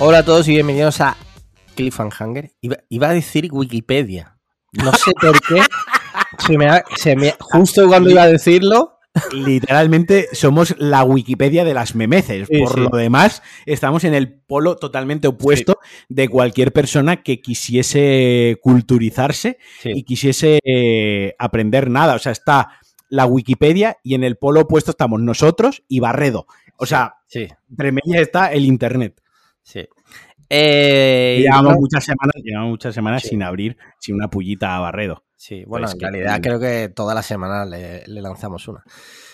Hola a todos y bienvenidos a Cliffhanger. Iba, iba a decir Wikipedia. No sé por qué. Se me ha- se me- justo cuando iba a decirlo, Literalmente somos la Wikipedia de las memeces. Sí, Por sí. lo demás, estamos en el polo totalmente opuesto de cualquier persona que quisiese culturizarse y quisiese eh, aprender nada. O sea, está la Wikipedia y en el polo opuesto estamos nosotros y Barredo. O sea, entre medias está el Internet. Sí. Eh, llevamos no- muchas semanas, llevamos muchas semanas Sí. sin abrir, sin una pullita a Barredo. sí, bueno, Pues en que- realidad creo que toda la semana le, le lanzamos una.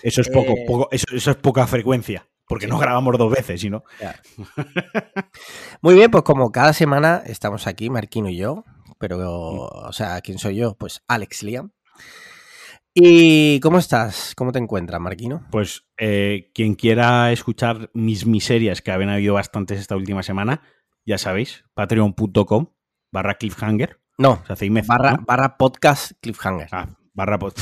Eso es poco, Eh, poco eso, eso es poca frecuencia. Porque Sí. no grabamos dos veces, sino. Muy bien, pues como cada semana estamos aquí, Marquino y yo, pero, o sea, ¿quién soy yo? Pues Alex Liam. ¿Y cómo estás? ¿Cómo te encuentras, Marquino? Pues eh, quien quiera escuchar mis miserias, que habían habido bastantes esta última semana, ya sabéis, patreon.com barra cliffhanger. No, O sea, barra, ¿no? barra podcast Cliffhanger. Ah, barra pod-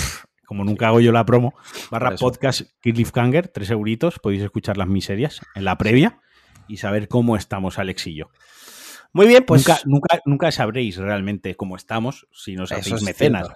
como nunca hago yo la promo, barra podcast cliffhanger, tres euritos, podéis escuchar las miserias en la previa y saber cómo estamos Alex y yo. Muy bien, pues nunca, nunca, nunca sabréis realmente cómo estamos si nos hacéis es mecenas.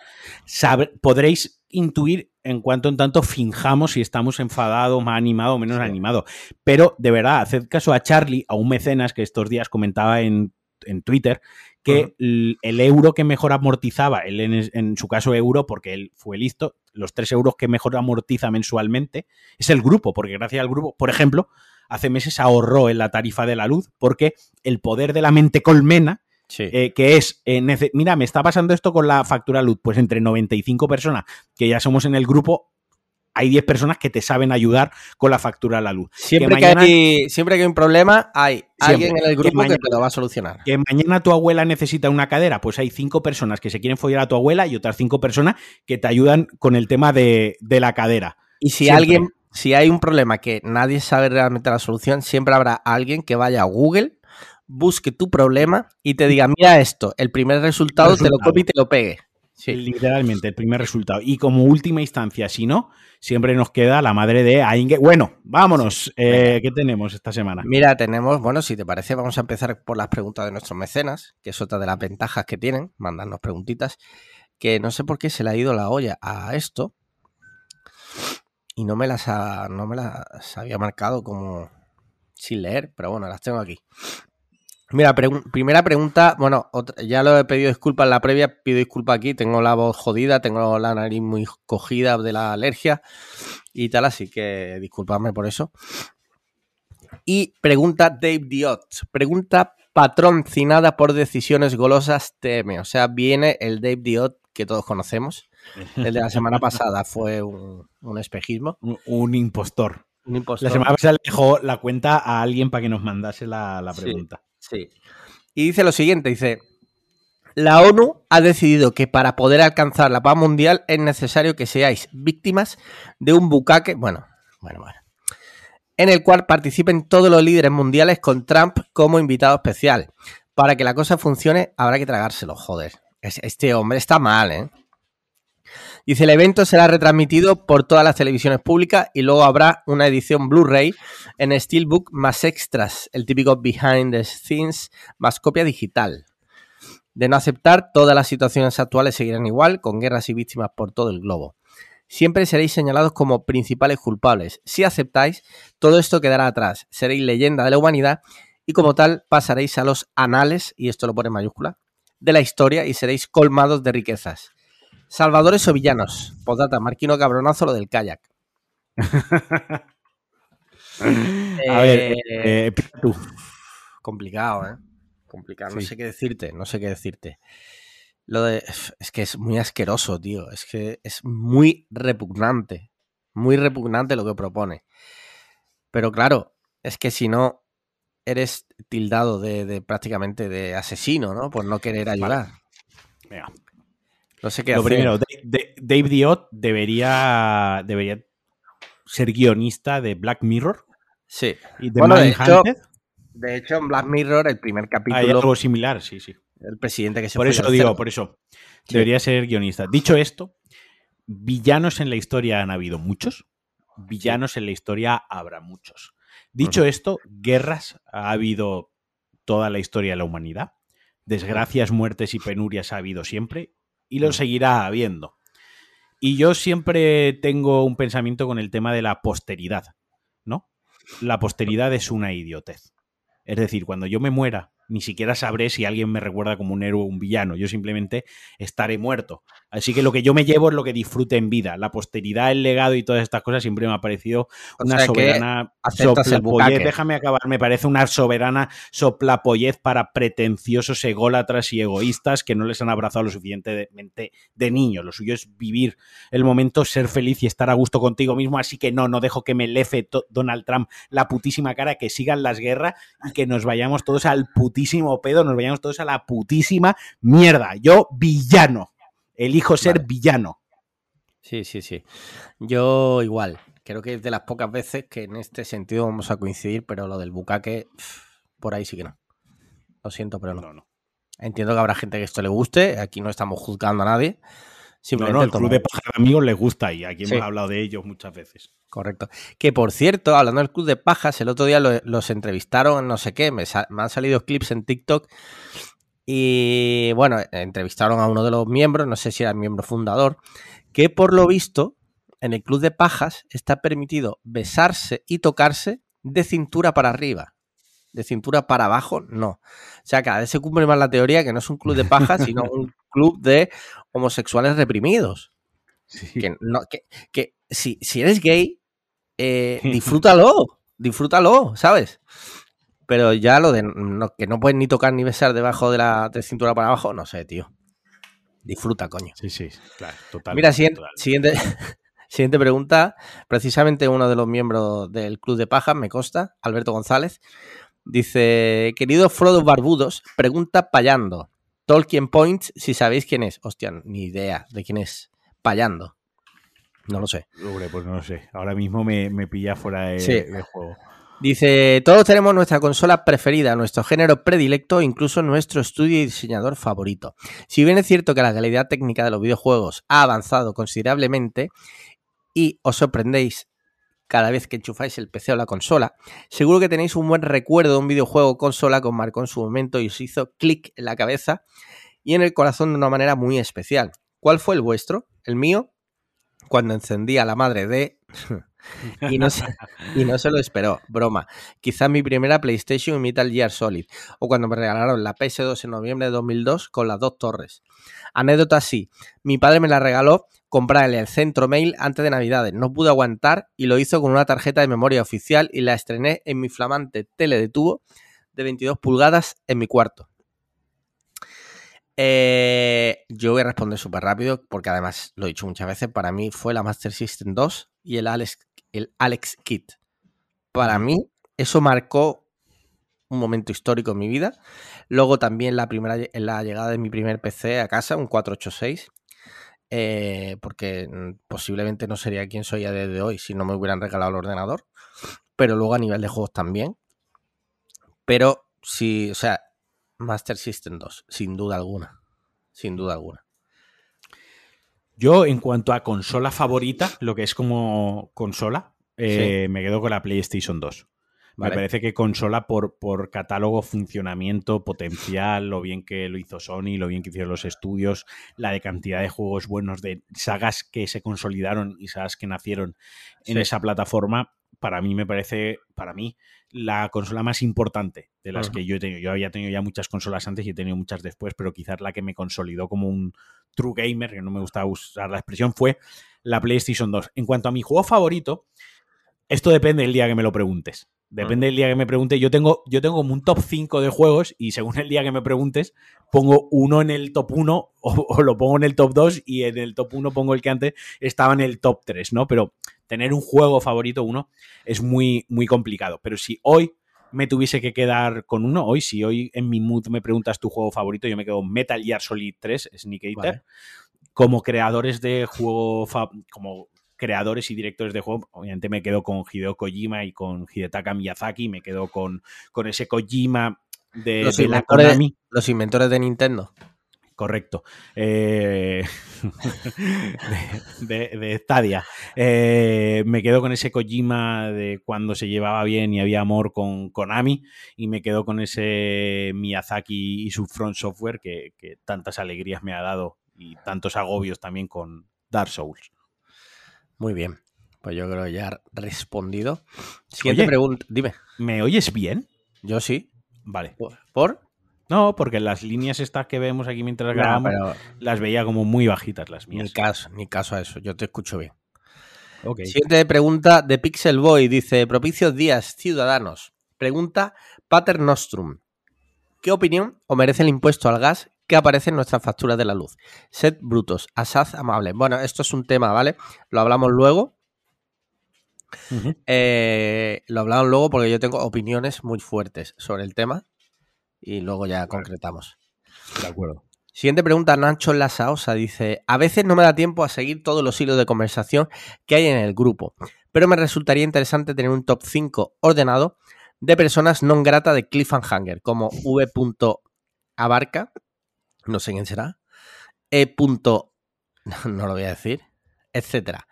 podréis intuir en cuanto en tanto finjamos si estamos enfadados, más animados o menos Sí. animados. Pero de verdad, haced caso a Charlie, a un mecenas que estos días comentaba en, en Twitter, que el euro que mejor amortizaba, él en su caso euro, porque él fue listo, los tres euros que mejor amortiza mensualmente es el grupo, porque gracias al grupo, por ejemplo, hace meses ahorró en la tarifa de la luz, porque el poder de la mente colmena sí. eh, que es, eh, mira, me está pasando esto con la factura luz, pues entre 95 personas que ya somos en el grupo, hay 10 personas que te saben ayudar con la factura a la luz. siempre, que mañana- hay, siempre que hay un problema, hay alguien en el grupo que, mañana- te lo va a solucionar. Que mañana tu abuela necesita una cadera, pues hay cinco personas que se quieren follar a tu abuela y otras cinco personas que te ayudan con el tema de, de la cadera. Y si siempre. alguien, si hay un problema que nadie sabe realmente la solución, siempre habrá alguien que vaya a Google, busque tu problema y te diga, mira esto, el primer resultado, te lo copie y te lo pegue. Sí. Literalmente, el primer resultado. Y como última instancia, si no, siempre nos queda la madre de Ainge. Bueno, vámonos. Eh, ¿Qué tenemos esta semana? Mira, tenemos, bueno, si te parece, vamos a empezar por las preguntas de nuestros mecenas, que es otra de las ventajas que tienen, mandarnos preguntitas, que no sé por qué se le ha ido la olla a esto y no me las, ha- no me las había marcado como sin leer, pero bueno, las tengo aquí. Mira, primera pregunta, bueno, otra- ya lo he pedido disculpas en la previa, pido disculpas aquí, tengo la voz jodida, tengo la nariz muy cogida de la alergia y tal, así que disculpadme por eso. Y pregunta Dave Diot. Pregunta patrocinada por decisiones golosas TM. O sea, viene el Dave Diot que todos conocemos. El de la semana pasada fue un, un espejismo. Un, un impostor. Un impostor. La semana pasada le dejó la cuenta a alguien para que nos mandase la, la Sí. pregunta. Sí. Y dice lo siguiente, dice, la ONU ha decidido que para poder alcanzar la paz mundial es necesario que seáis víctimas de un bucaque, bueno, bueno, bueno, en el cual participen todos los líderes mundiales con Trump como invitado especial. Para que la cosa funcione habrá que tragárselo, joder. Es- Este hombre está mal, ¿eh? Dice, el evento será retransmitido por todas las televisiones públicas y luego habrá una edición Blu-ray en Steelbook más extras, el típico behind the scenes más copia digital. De no aceptar, todas las situaciones actuales seguirán igual, con guerras y víctimas por todo el globo. Siempre seréis señalados como principales culpables. Si aceptáis, todo esto quedará atrás. Seréis leyenda de la humanidad y como tal pasaréis a los anales, y esto lo pone en mayúscula, de la historia y seréis colmados de riquezas. Salvadores o villanos. Postdata, Marquino Cabronazo, lo del kayak. A ver, Eh, eh, tú. Complicado, ¿eh? Complicado. No Sí. sé qué decirte, no sé qué decirte. Lo de. Es que es muy asqueroso, tío. Es que es muy repugnante. Muy repugnante lo que propone. Pero claro, es que si no, eres tildado de, de prácticamente de asesino, ¿no? Por no querer ayudar. Venga. No sé qué Lo hacer. primero, Da- Da- Dave Diot debería, debería ser guionista de Black Mirror Sí. y de Bueno, de hecho, De hecho, en Black Mirror, el primer Hay capítulo, algo similar, sí, sí. el presidente que se Por fue eso digo, por eso. Sí. Debería ser guionista. Dicho esto, villanos en la historia han habido muchos. Villanos en la historia habrá muchos. Dicho esto, guerras ha habido toda la historia de la humanidad. Desgracias, muertes y penurias ha habido siempre y lo seguirá habiendo. Y yo siempre tengo un pensamiento con el tema de la posteridad, ¿no? La posteridad es una idiotez. Es decir, cuando yo me muera ni siquiera sabré si alguien me recuerda como un héroe o un villano. Yo simplemente estaré muerto. Así que lo que yo me llevo es lo que disfrute en vida. La posteridad, el legado y todas estas cosas siempre me ha parecido una soberana soplapollez. Déjame acabar. Me parece una soberana soplapollez para pretenciosos ególatras y egoístas que no les han abrazado lo suficientemente de niño. Lo suyo es vivir el momento, ser feliz y estar a gusto contigo mismo. Así que no, no dejo que me lefe Donald Trump la putísima cara, que sigan las guerras y que nos vayamos todos al putísimo putísimo pedo, nos vayamos todos a la putísima mierda. Yo, villano. Elijo ser villano. Sí, sí, sí. Yo igual. Creo que es de las pocas veces que en este sentido vamos a coincidir, pero lo del bucaque, por ahí sí que no. Lo siento, pero no. no. Entiendo que habrá gente que esto le guste. Aquí no estamos juzgando a nadie. Simplemente no, el club de paja de amigos les gusta y aquí hemos hablado de ellos muchas veces. Correcto. Que por cierto, hablando del club de pajas, el otro día los entrevistaron, no sé qué, me, han salido clips en TikTok y bueno, entrevistaron a uno de los miembros, no sé si era el miembro fundador, que por lo visto en el club de pajas está permitido besarse y tocarse de cintura para arriba. De cintura para abajo, no. O sea, cada vez se cumple más la teoría que no es un club de pajas, sino un club de homosexuales reprimidos. Que, no, que, si, si, eres gay, eh, disfrútalo, disfrútalo, ¿sabes? Pero ya lo de que no puedes ni tocar ni besar debajo de la cintura para abajo, no sé, tío. Disfruta, coño. Sí, sí, claro, total. Mira, siguiente, siguiente, siguiente, pregunta. Precisamente uno de los miembros del Club de Pajas, me consta, Alberto González, dice: Querido Frodo Barbudos, pregunta payando. Tolkien Points, si sabéis quién es. Hostia, ni idea de quién es. Payando. No lo sé. Hombre, pues no lo sé. Ahora mismo me, pilla fuera de, juego. Dice, todos tenemos nuestra consola preferida, nuestro género predilecto, incluso nuestro estudio y diseñador favorito. Si bien es cierto que la calidad técnica de los videojuegos ha avanzado considerablemente y os sorprendéis cada vez que enchufáis el PC o la consola, seguro que tenéis un buen recuerdo de un videojuego consola que os marcó en su momento y os hizo clic en la cabeza y en el corazón de una manera muy especial. ¿Cuál fue el vuestro? El mío, cuando encendí a la madre de... y, no se, y no se lo esperó, broma. Quizá mi primera PlayStation y Metal Gear Solid, o cuando me regalaron la PS2 en noviembre de 2002 con las dos torres. Anécdota así, mi padre me la regaló comprarle el centro mail antes de Navidades. No pude aguantar y lo hizo con una tarjeta de memoria oficial y la estrené en mi flamante tele de tubo de 22 pulgadas en mi cuarto. Eh, yo voy a responder súper rápido porque además lo he dicho muchas veces. Para mí fue la Master System 2 y el Alex, el Alex Kit. Para mí eso marcó un momento histórico en mi vida. Luego también la primera la llegada de mi primer PC a casa, un 486 eh, porque mm, posiblemente no sería quien soy a día de hoy si no me hubieran regalado el ordenador, pero luego a nivel de juegos también. Pero sí, o sea, Master System 2, sin duda alguna, sin duda alguna. Yo, en cuanto a consola favorita, lo que es como consola, eh, me quedo con la PlayStation 2. Me parece que consola por, por catálogo, funcionamiento, potencial, lo bien que lo hizo Sony, lo bien que hicieron los estudios, la de cantidad de juegos buenos, de sagas que se consolidaron y sagas que nacieron en esa plataforma, para mí me parece, para mí, la consola más importante de las que yo he tenido. Yo había tenido ya muchas consolas antes y he tenido muchas después, pero quizás la que me consolidó como un true gamer, que no me gusta usar la expresión, fue la PlayStation 2. En cuanto a mi juego favorito, esto depende del día que me lo preguntes. Depende del día que me pregunte. Yo tengo, yo tengo como un top 5 de juegos y según el día que me preguntes, pongo uno en el top 1 o, lo pongo en el top 2 y en el top 1 pongo el que antes estaba en el top 3, ¿no? Pero tener un juego favorito uno es muy, muy complicado. Pero si hoy me tuviese que quedar con uno, hoy, si hoy en mi mood me preguntas tu juego favorito, yo me quedo Metal Gear Solid 3, Sneak Eater. Como creadores de juego, como creadores y directores de juego, obviamente me quedo con Hideo Kojima y con Hidetaka Miyazaki, me quedo con, con ese Kojima de, los, inventores, los inventores de Nintendo. Correcto. Eh, de, de, Stadia. Eh, me quedo con ese Kojima de cuando se llevaba bien y había amor con Konami. Y me quedo con ese Miyazaki y su Front Software que, que tantas alegrías me ha dado y tantos agobios también con Dark Souls. Muy bien. Pues yo creo que ya he respondido. Siguiente pregunta. Dime. ¿Me oyes bien? Yo sí. Vale. ¿Por? No, porque las líneas estas que vemos aquí mientras grabamos las veía como muy bajitas las mías. Ni caso, ni caso a eso, yo te escucho bien. Siguiente pregunta de Pixel Boy, dice, propicios días, ciudadanos. Pregunta Pater Nostrum. ¿Qué opinión o merece el impuesto al gas que aparece en nuestras facturas de la luz? Sed brutos, asaz amable. Bueno, esto es un tema, ¿vale? Lo hablamos luego. Eh, lo hablamos luego porque yo tengo opiniones muy fuertes sobre el tema y luego ya concretamos. De acuerdo. Siguiente pregunta, Nacho Lasaosa dice, a veces no me da tiempo a seguir todos los hilos de conversación que hay en el grupo, pero me resultaría interesante tener un top 5 ordenado de personas no grata de Cliffhanger, como V. No sé quién será, E. no lo voy a decir, etcétera.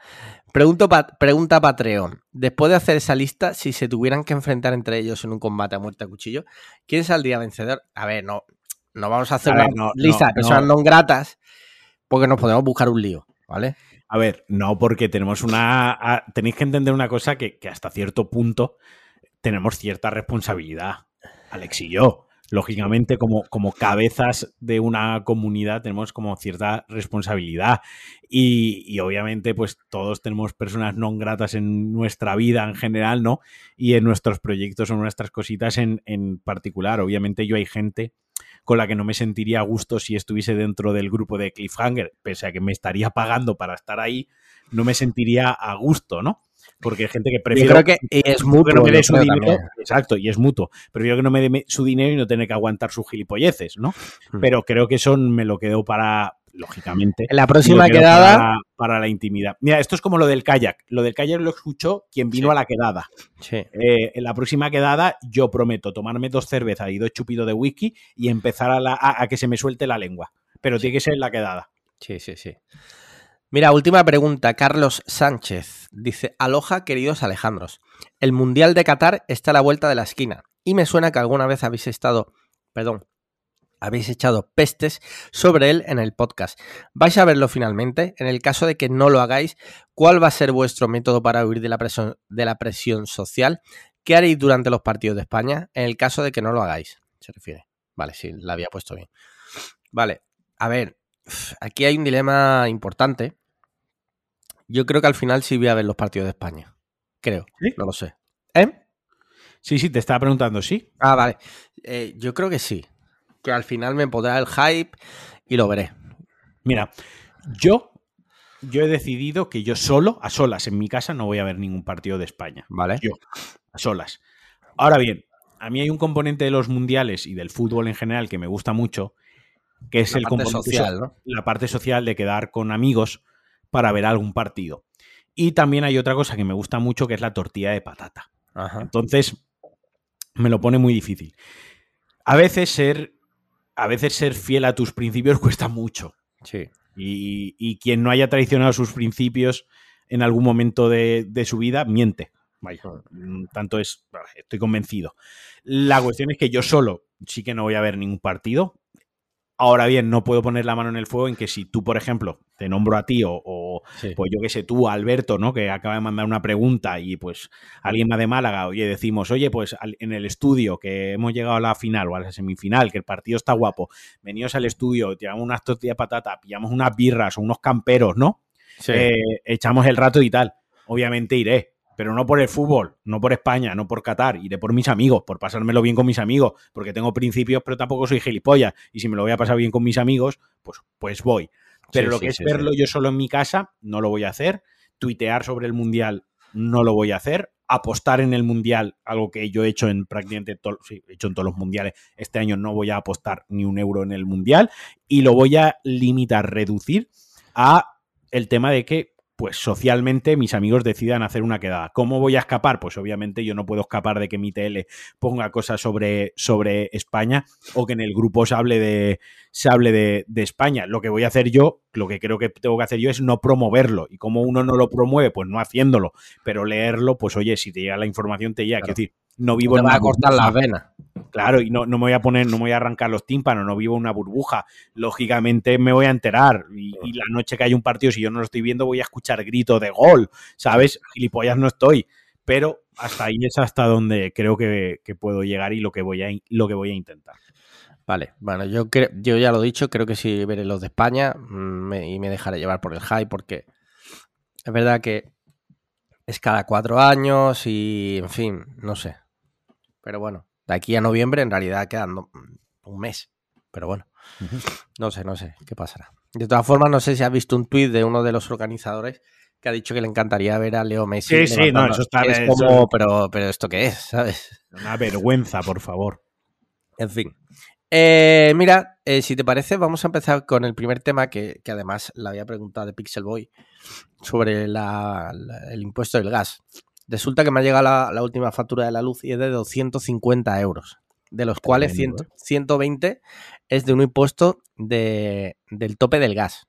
pregunta Patreon. Después de hacer esa lista, si se tuvieran que enfrentar entre ellos en un combate a muerte a cuchillo, ¿quién saldría vencedor? A ver, no, no vamos a hacer una lista de personas no, gratas porque nos podemos buscar un lío, ¿vale? A ver, no, porque tenemos una. tenéis que entender una cosa que, que hasta cierto punto tenemos cierta responsabilidad, Alex y yo lógicamente como, como cabezas de una comunidad tenemos como cierta responsabilidad y, obviamente pues todos tenemos personas no gratas en nuestra vida en general, ¿no? Y en nuestros proyectos o nuestras cositas en, en particular. Obviamente yo hay gente con la que no me sentiría a gusto si estuviese dentro del grupo de Cliffhanger, pese a que me estaría pagando para estar ahí, no me sentiría a gusto, ¿no? Porque hay gente que prefiere. creo que es mutuo. me dé su dinero. Exacto, y es mutuo. Prefiero que no me dé su dinero y no tener que aguantar sus gilipolleces, ¿no? Hmm. Pero creo que eso me lo quedo para, lógicamente. En la próxima quedada. Para, la intimidad. Mira, esto es como lo del kayak. Lo del kayak lo escuchó quien vino a la quedada. Sí. Eh, en la próxima quedada, yo prometo tomarme dos cervezas y dos chupitos de whisky y empezar a, a, que se me suelte la lengua. Pero tiene que ser en la quedada. Sí, sí, sí. Mira, última pregunta. Carlos Sánchez dice: Aloja, queridos Alejandros. El Mundial de Qatar está a la vuelta de la esquina. Y me suena que alguna vez habéis estado. Perdón. Habéis echado pestes sobre él en el podcast. ¿Vais a verlo finalmente? En el caso de que no lo hagáis, ¿cuál va a ser vuestro método para huir de la presión, de la presión social? ¿Qué haréis durante los partidos de España? En el caso de que no lo hagáis, se refiere. Vale, sí, la había puesto bien. Vale, a ver, aquí hay un dilema importante yo creo que al final sí voy a ver los partidos de España. Creo. No lo sé. ¿Eh? Sí, sí, te estaba preguntando, ¿sí? Ah, vale. Eh, yo creo que sí. Que al final me podrá el hype y lo veré. Mira, yo, yo he decidido que yo solo, a solas, en mi casa, no voy a ver ningún partido de España. Vale. Yo, a solas. Ahora bien, a mí hay un componente de los mundiales y del fútbol en general que me gusta mucho, que es el componente social, ¿no? La parte social de quedar con amigos para ver algún partido. Y también hay otra cosa que me gusta mucho, que es la tortilla de patata. Entonces, me lo pone muy difícil. A veces ser, a veces ser fiel a tus principios cuesta mucho. Sí. Y, quien no haya traicionado sus principios en algún momento de, de su vida, miente. Vaya, mm, tanto es, estoy convencido. La cuestión es que yo solo sí que no voy a ver ningún partido. Ahora bien, no puedo poner la mano en el fuego en que si tú, por ejemplo, te nombro a ti o, pues yo qué sé, tú, Alberto, ¿no? Que acaba de mandar una pregunta y pues alguien más de Málaga, oye, decimos, oye, pues en el estudio que hemos llegado a la final o a la semifinal, que el partido está guapo, veníos al estudio, tiramos unas tortillas de patata, pillamos unas birras o unos camperos, ¿no? Eh, echamos el rato y tal. Obviamente iré, pero no por el fútbol, no por España, no por Qatar, iré por mis amigos, por pasármelo bien con mis amigos, porque tengo principios, pero tampoco soy gilipollas, y si me lo voy a pasar bien con mis amigos, pues, pues voy. Pero lo que es verlo yo solo en mi casa, no lo voy a hacer. Tuitear sobre el Mundial, no lo voy a hacer. Apostar en el Mundial, algo que yo he hecho en prácticamente todos, he hecho en todos los Mundiales, este año no voy a apostar ni un euro en el Mundial, y lo voy a limitar, reducir a el tema de que pues socialmente mis amigos decidan hacer una quedada. ¿Cómo voy a escapar? Pues obviamente yo no puedo escapar de que mi tele ponga cosas sobre, sobre España o que en el grupo se hable, de, se hable de, de, España. Lo que voy a hacer yo, lo que creo que tengo que hacer yo es no promoverlo. Y como uno no lo promueve, pues no haciéndolo. Pero leerlo, pues oye, si te llega la información, te llega. Claro. Quiero decir, no vivo te en va a cortar las venas. Claro, y no, no, me voy a poner, no me voy a arrancar los tímpanos, no vivo una burbuja. Lógicamente me voy a enterar. Y, y, la noche que hay un partido, si yo no lo estoy viendo, voy a escuchar grito de gol. ¿Sabes? Gilipollas no estoy. Pero hasta ahí es hasta donde creo que, que puedo llegar y lo que voy a, lo que voy a intentar. Vale, bueno, yo, creo, yo ya lo he dicho, creo que si veré los de España me, y me dejaré llevar por el hype, porque es verdad que es cada cuatro años y, en fin, no sé. Pero bueno, de aquí a noviembre en realidad quedando un mes. Pero bueno, uh -huh. no sé, no sé qué pasará. De todas formas, no sé si has visto un tuit de uno de los organizadores que ha dicho que le encantaría ver a Leo Messi. Sí, sí, no, eso está es eso, como, pero, pero esto qué es, ¿sabes? Una vergüenza, por favor. En fin. Eh, mira, eh, si te parece, vamos a empezar con el primer tema que, que además le había preguntado de Pixel Boy sobre la, la, el impuesto del gas. Resulta que me ha llegado la, la, última factura de la luz y es de 250 euros, de los cuales 100, 120 es de un impuesto de, del tope del gas.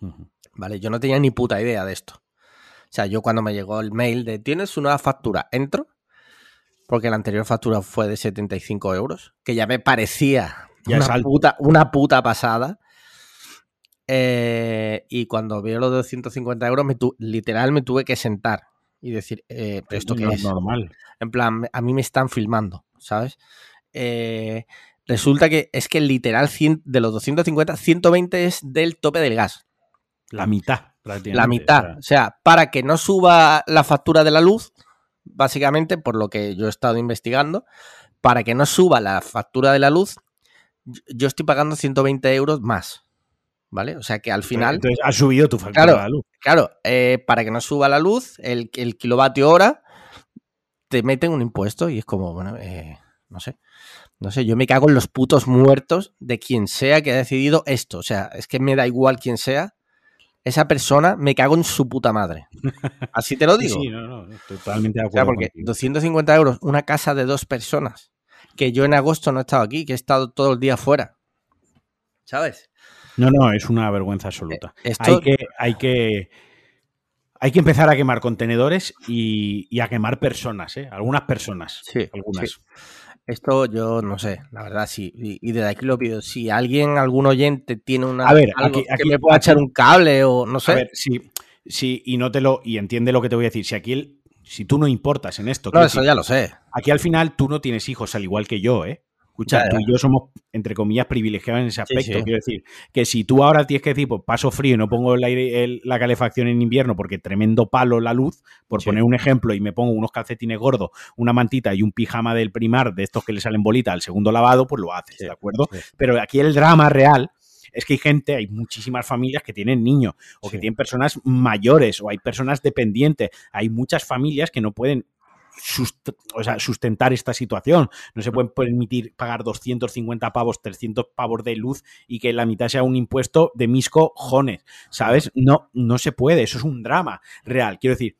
Uh -huh. Vale, yo no tenía ni puta idea de esto. O sea, yo cuando me llegó el mail de tienes una nueva factura, entro, porque la anterior factura fue de 75 euros, que ya me parecía ya una, puta, una puta pasada. Eh, y cuando veo los 250 euros, me tu, literal me tuve que sentar y decir, eh, ¿pero esto qué es? normal. En plan, a mí me están filmando, ¿sabes? Eh, resulta que es que literal 100, de los 250, 120 es del tope del gas. La mitad, La mitad. O sea, para que no suba la factura de la luz, básicamente, por lo que yo he estado investigando, para que no suba la factura de la luz, yo estoy pagando 120 euros más. ¿Vale? O sea que al final. Entonces ha subido tu factura claro, de la luz. Claro, eh, para que no suba la luz, el, el, kilovatio hora te meten un impuesto y es como, bueno, eh, no sé. No sé, yo me cago en los putos muertos de quien sea que ha decidido esto. O sea, es que me da igual quién sea. Esa persona me cago en su puta madre. Así te lo digo. Sí, no, no, totalmente de acuerdo. O sea, porque contigo. 250 euros, una casa de dos personas, que yo en agosto no he estado aquí, que he estado todo el día fuera. ¿Sabes? No, no, es una vergüenza absoluta. Eh, esto... Hay que, hay que, hay que empezar a quemar contenedores y, y a quemar personas, ¿eh? Algunas personas. Sí, algunas. Sí. Esto yo no sé, la verdad sí. Y, y, desde aquí lo pido. Si alguien, algún oyente tiene una a ver, algo aquí, aquí, que me pueda echar un cable o no sé. A ver, sí, sí, y no te lo, y entiende lo que te voy a decir. Si aquí el, si tú no importas en esto. No, eso decir, ya lo sé. Aquí al final tú no tienes hijos, al igual que yo, ¿eh? Escucha, tú y yo somos, entre comillas, privilegiados en ese aspecto. Sí, sí. Quiero decir, que si tú ahora tienes que decir, pues paso frío y no pongo el aire, el, la calefacción en invierno porque tremendo palo la luz, por sí. poner un ejemplo, y me pongo unos calcetines gordos, una mantita y un pijama del primar de estos que le salen bolita al segundo lavado, pues lo haces, ¿de acuerdo? Pero aquí el drama real es que hay gente, hay muchísimas familias que tienen niños o que tienen personas mayores o hay personas dependientes. Hay muchas familias que no pueden Sust o sea, sustentar esta situación. No se pueden permitir pagar 250 pavos, 300 pavos de luz y que la mitad sea un impuesto de mis cojones, ¿sabes? No, no se puede, eso es un drama real. Quiero decir,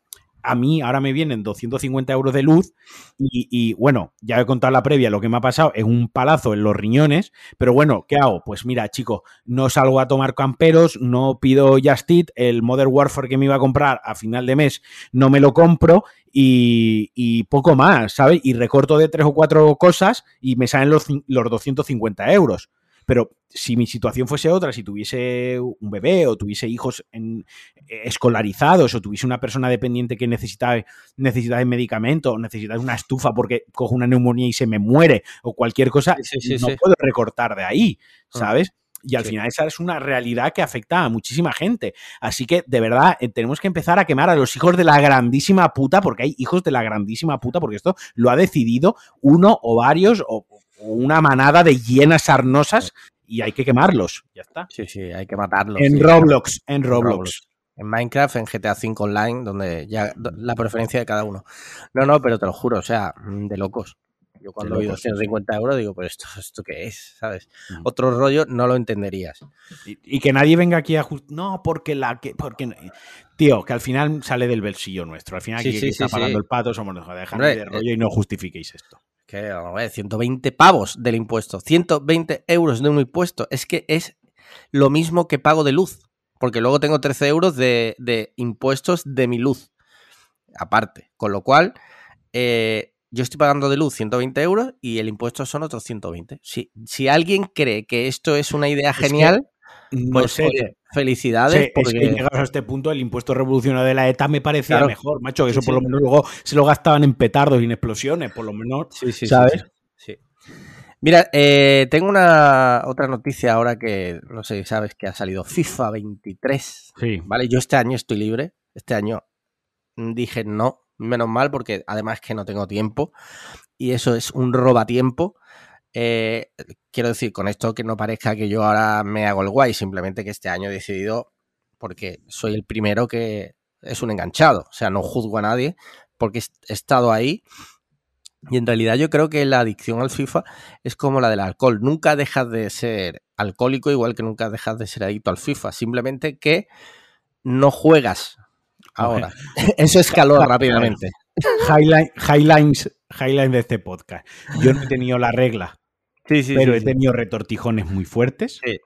a mí ahora me vienen 250 euros de luz y, bueno, ya he contado la previa, lo que me ha pasado es un palazo en los riñones, pero bueno, ¿qué hago? Pues mira, chicos, no salgo a tomar camperos, no pido Just el Modern Warfare que me iba a comprar a final de mes no me lo compro y, y, poco más, ¿sabes? Y recorto de tres o cuatro cosas y me salen los, los 250 euros. Pero si mi situación fuese otra, si tuviese un bebé o tuviese hijos en, eh, escolarizados o tuviese una persona dependiente que necesita, necesita medicamento o necesita una estufa porque cojo una neumonía y se me muere o cualquier cosa, sí, sí, no sí. puedo recortar de ahí, ¿sabes? Y al sí. final esa es una realidad que afecta a muchísima gente. Así que, de verdad, eh, tenemos que empezar a quemar a los hijos de la grandísima puta, porque hay hijos de la grandísima puta, porque esto lo ha decidido uno o varios o una manada de hienas sarnosas y hay que quemarlos. Ya está. Sí, sí, hay que matarlos. En sí. Roblox, en Roblox. Roblox. En Minecraft, en GTA V Online, donde ya la preferencia de cada uno. No, no, pero te lo juro, o sea, de locos. Yo cuando vi 250 euros digo, pues esto, esto qué es, ¿sabes? Mm. Otro rollo no lo entenderías. Y, y, que nadie venga aquí a no, porque la que porque Tío, que al final sale del bolsillo nuestro. Al final, Sí, aquí sí, que está pagando el pato somos nosotros. Dejadme de rollo y no justifiquéis esto. Que, a ver, 120 pavos del impuesto. 120 euros de un impuesto. Es que es lo mismo que pago de luz. Porque luego tengo 13 euros de, de impuestos de mi luz. Aparte. Con lo cual, eh, yo estoy pagando de luz 120 euros y el impuesto son otros 120. Si, si alguien cree que esto es una idea Es que genial, No pues sé. oye, felicidades. Sí, es porque... que llegados a este punto, el impuesto revolucionario de la ETA me parecía Claro. mejor, macho, eso Sí, por sí. lo menos luego se lo gastaban en petardos y en explosiones, por lo menos. Sí, sí, sí, ¿Sabes? sí. Mira, eh, tengo una otra noticia ahora que no sé si sabes que ha salido FIFA 23. Sí. Vale, yo este año estoy libre. Este año dije no, menos mal, porque además que no tengo tiempo. Y eso es un robatiempo. Eh, quiero decir con esto que no parezca que yo ahora me hago el guay, simplemente que este año he decidido, porque soy el primero que es un enganchado. O sea, no juzgo a nadie, porque he estado ahí. Y en realidad yo creo que la adicción al FIFA es como la del alcohol. Nunca dejas de ser alcohólico, igual que nunca dejas de ser adicto al FIFA. Simplemente que no juegas ahora. Eso escaló rápidamente. Highline- Highlines, Highlines de este podcast. Yo no he tenido la regla, Sí, sí, pero sí, he tenido retortijones muy fuertes. Sí.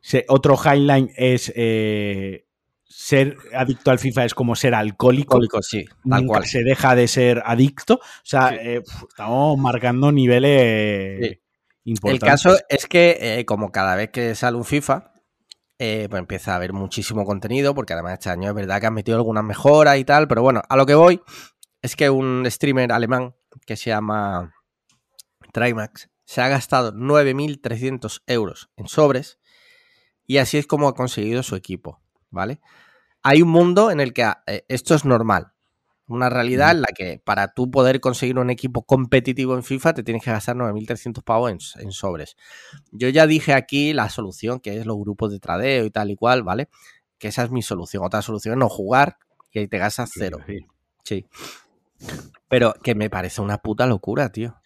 Se- otro highline es eh, ser adicto al FIFA es como ser alcohólico. Alcohólico, sí, tal Nunca cual. se deja de ser adicto. O sea, eh, estamos marcando niveles Sí. El importantes. caso es que, eh, como cada vez que sale un FIFA, eh, pues empieza a haber muchísimo contenido, porque además este año es verdad que han metido algunas mejoras y tal, pero bueno, a lo que voy es que un streamer alemán que se llama Trimax se ha gastado 9.300 euros en sobres y así es como ha conseguido su equipo, ¿vale? Hay un mundo en el que eh, esto es normal. Una realidad en la que para tú poder conseguir un equipo competitivo en FIFA te tienes que gastar 9.300 pavos en, en sobres. Yo ya dije aquí la solución, que es los grupos de tradeo y tal y cual, ¿vale? Que esa es mi solución. Otra solución es no jugar y ahí te gastas cero. Sí. Pero que me parece una puta locura, tío.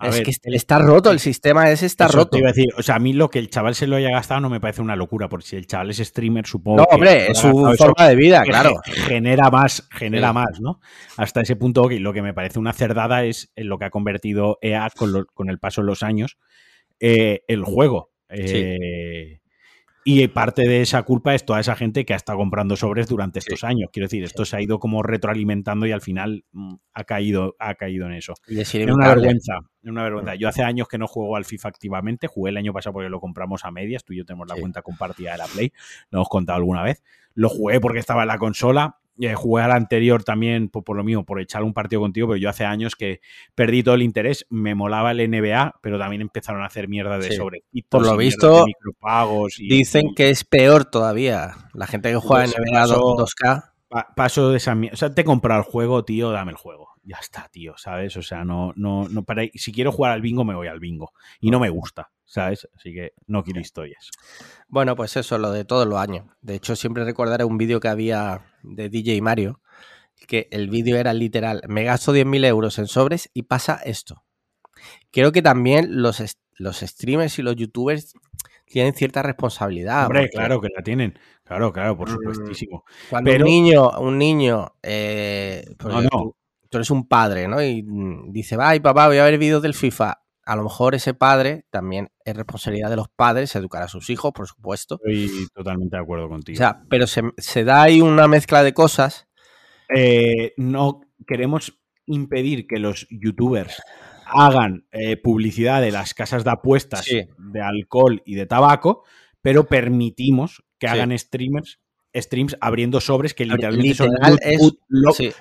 A es ver, que est- está roto, el sistema ese está roto. te iba a decir, o sea, a mí lo que el chaval se lo haya gastado no me parece una locura, porque si el chaval es streamer, supongo No, que hombre, es su eso forma de vida, claro. ge- Genera más, genera Sí. más, ¿no? Hasta ese punto, ok, lo que me parece una cerdada es en lo que ha convertido EA con, lo- con el paso de los años eh, el juego. Eh, Y parte de esa culpa es toda esa gente que ha estado comprando sobres durante estos años. Quiero decir, esto se ha ido como retroalimentando y al final mm, ha caído, ha caído en eso. Y es una vergüenza, es una vergüenza. Yo hace años que no juego al FIFA activamente, jugué el año pasado porque lo compramos a medias, tú y yo tenemos la Sí. cuenta compartida de la Play, lo hemos contado alguna vez. Lo jugué porque estaba en la consola, eh, jugué al anterior también por, por lo mismo, por echar un partido contigo, pero yo hace años que perdí todo el interés, me molaba el NBA, pero también empezaron a hacer mierda de Sí. sobrecitos Por lo visto, de micropagos. y- Dicen y- que es peor todavía. La gente que juega en Pues NBA pasó- 2K. Pa- paso de esa mierda. O sea, te he comprado el juego, tío, dame el juego. Ya está, tío, ¿sabes? O sea, no, no, no para Si quiero jugar al bingo, me voy al bingo. Y no me gusta, ¿sabes? Así que no quiero historias. Bueno, pues eso, lo de todos los años. De hecho, siempre recordaré un vídeo que había de DJ Mario, que el vídeo era literal, me gasto 10.000 euros en sobres y pasa esto. Creo que también los, los streamers y los youtubers tienen cierta responsabilidad. Hombre, porque claro que la tienen. Claro, claro, por Mm, supuestísimo. Cuando pero- un niño, un niño, eh, no. Tú, tú eres un padre, ¿no? Y mm, dice, ay papá, voy a ver vídeos del FIFA. A lo mejor ese padre también es responsabilidad de los padres educar a sus hijos, por supuesto. Estoy totalmente de acuerdo O contigo. sea, pero se, se da ahí una mezcla de cosas. Eh, no queremos impedir que los youtubers hagan eh, publicidad de las casas de apuestas Sí. de alcohol y de tabaco, pero permitimos que Sí. hagan streamers streams abriendo sobres que literalmente Literal son loot, es- loot- sí,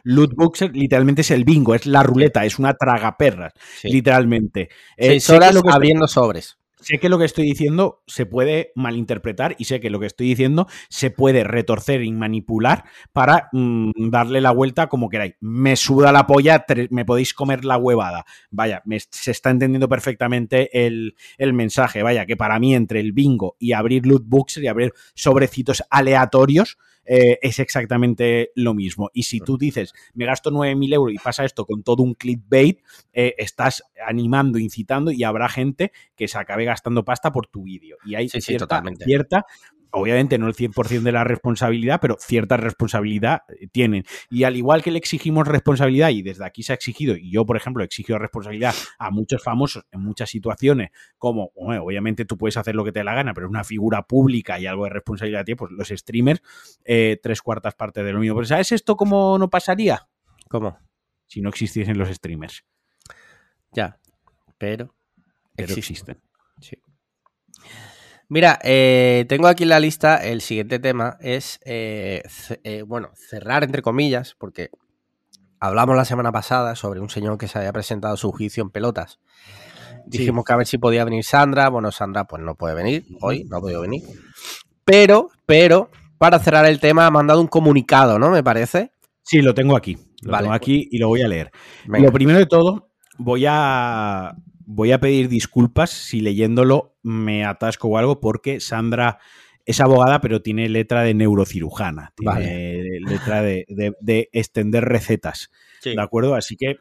literalmente es el bingo, es la ruleta, es una tragaperras, sí. literalmente. Eh, Seis que horas lo que estoy- abriendo sobres. Sé que lo que estoy diciendo se puede malinterpretar y sé que lo que estoy diciendo se puede retorcer y manipular para mm, darle la vuelta como queráis. Me suda la polla, me podéis comer la huevada. Vaya, se está entendiendo perfectamente el, el mensaje. Vaya, que para mí entre el bingo y abrir loot books y abrir sobrecitos aleatorios eh, es exactamente lo mismo. Y si tú dices, me gasto 9.000 euros y pasa esto con todo un clickbait, eh, estás animando, incitando y habrá gente que se acabe gastando pasta por tu vídeo. Y hay Sí, sí, cierta, totalmente. cierta obviamente no el 100% de la responsabilidad, pero cierta responsabilidad eh, tienen. Y al igual que le exigimos responsabilidad, y desde aquí se ha exigido, y yo, por ejemplo, exijo responsabilidad a muchos famosos en muchas situaciones, como, obviamente tú puedes hacer lo que te dé la gana, pero una figura pública y algo de responsabilidad tiene, pues los streamers, eh, tres cuartas partes de lo mismo. Pero ¿sabes esto cómo no pasaría? ¿Cómo? Si no existiesen los streamers. Ya, pero, pero existen. Sí. Mira, eh, tengo aquí en la lista el siguiente tema, es, eh, eh, bueno, cerrar entre comillas, porque hablamos la semana pasada sobre un señor que se había presentado su juicio en pelotas. Dijimos que a ver si podía venir Sandra, bueno, Sandra pues no puede venir, hoy no ha podido venir. Pero, pero, para cerrar el tema ha mandado un comunicado, ¿no? Me parece. Sí, lo tengo aquí. Lo tengo aquí y lo voy a leer. Lo primero de todo, voy a voy a pedir disculpas si leyéndolo me atasco o algo, porque Sandra es abogada, pero tiene letra de neurocirujana, tiene letra de, extender recetas. ¿De acuerdo? Así que,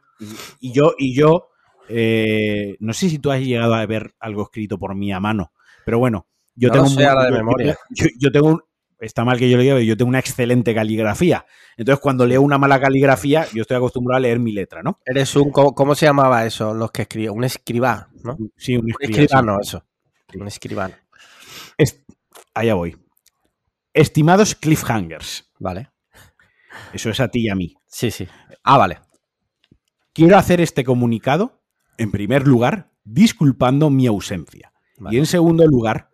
y yo, y yo, eh, no sé si tú has llegado a ver algo escrito por mí a mano, pero bueno, yo tengo de memoria. yo, tengo un, está mal que yo lo diga, pero yo tengo una excelente caligrafía. Entonces, cuando leo una mala caligrafía, yo estoy acostumbrado a leer mi letra, ¿no? Eres un, ¿cómo, se llamaba eso? Los que escribían, un escribá, ¿no? Sí, un, escribano, eso. Un escribano. allá voy. Estimados cliffhangers. Vale. Eso es a ti y a mí. Sí, sí. Ah, vale. Quiero hacer este comunicado, en primer lugar, disculpando mi ausencia. Y en segundo lugar,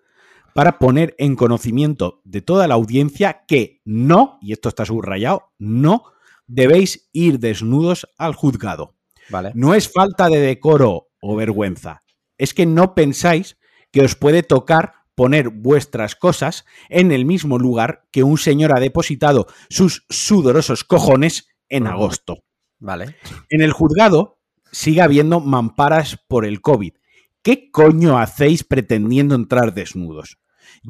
para poner en conocimiento de toda la audiencia que no, y esto está subrayado, no debéis ir desnudos al juzgado. Vale. No es falta de decoro o vergüenza, es que no pensáis que os puede tocar poner vuestras cosas en el mismo lugar que un señor ha depositado sus sudorosos cojones en agosto. Vale. En el juzgado sigue habiendo mamparas por el COVID. ¿Qué coño hacéis pretendiendo entrar desnudos?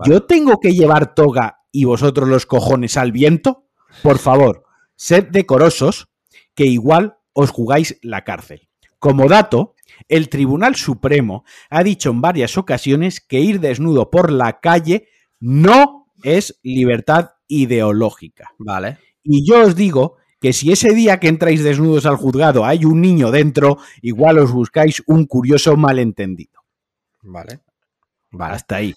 ¿Yo tengo que llevar toga y vosotros los cojones al viento? Por favor, sed decorosos, que igual os jugáis la cárcel. Como dato, el Tribunal Supremo ha dicho en varias ocasiones que ir desnudo por la calle no es libertad ideológica. Vale. Y yo os digo que si ese día que entráis desnudos al juzgado hay un niño dentro, igual os buscáis un curioso malentendido. Vale. Vale. Hasta ahí.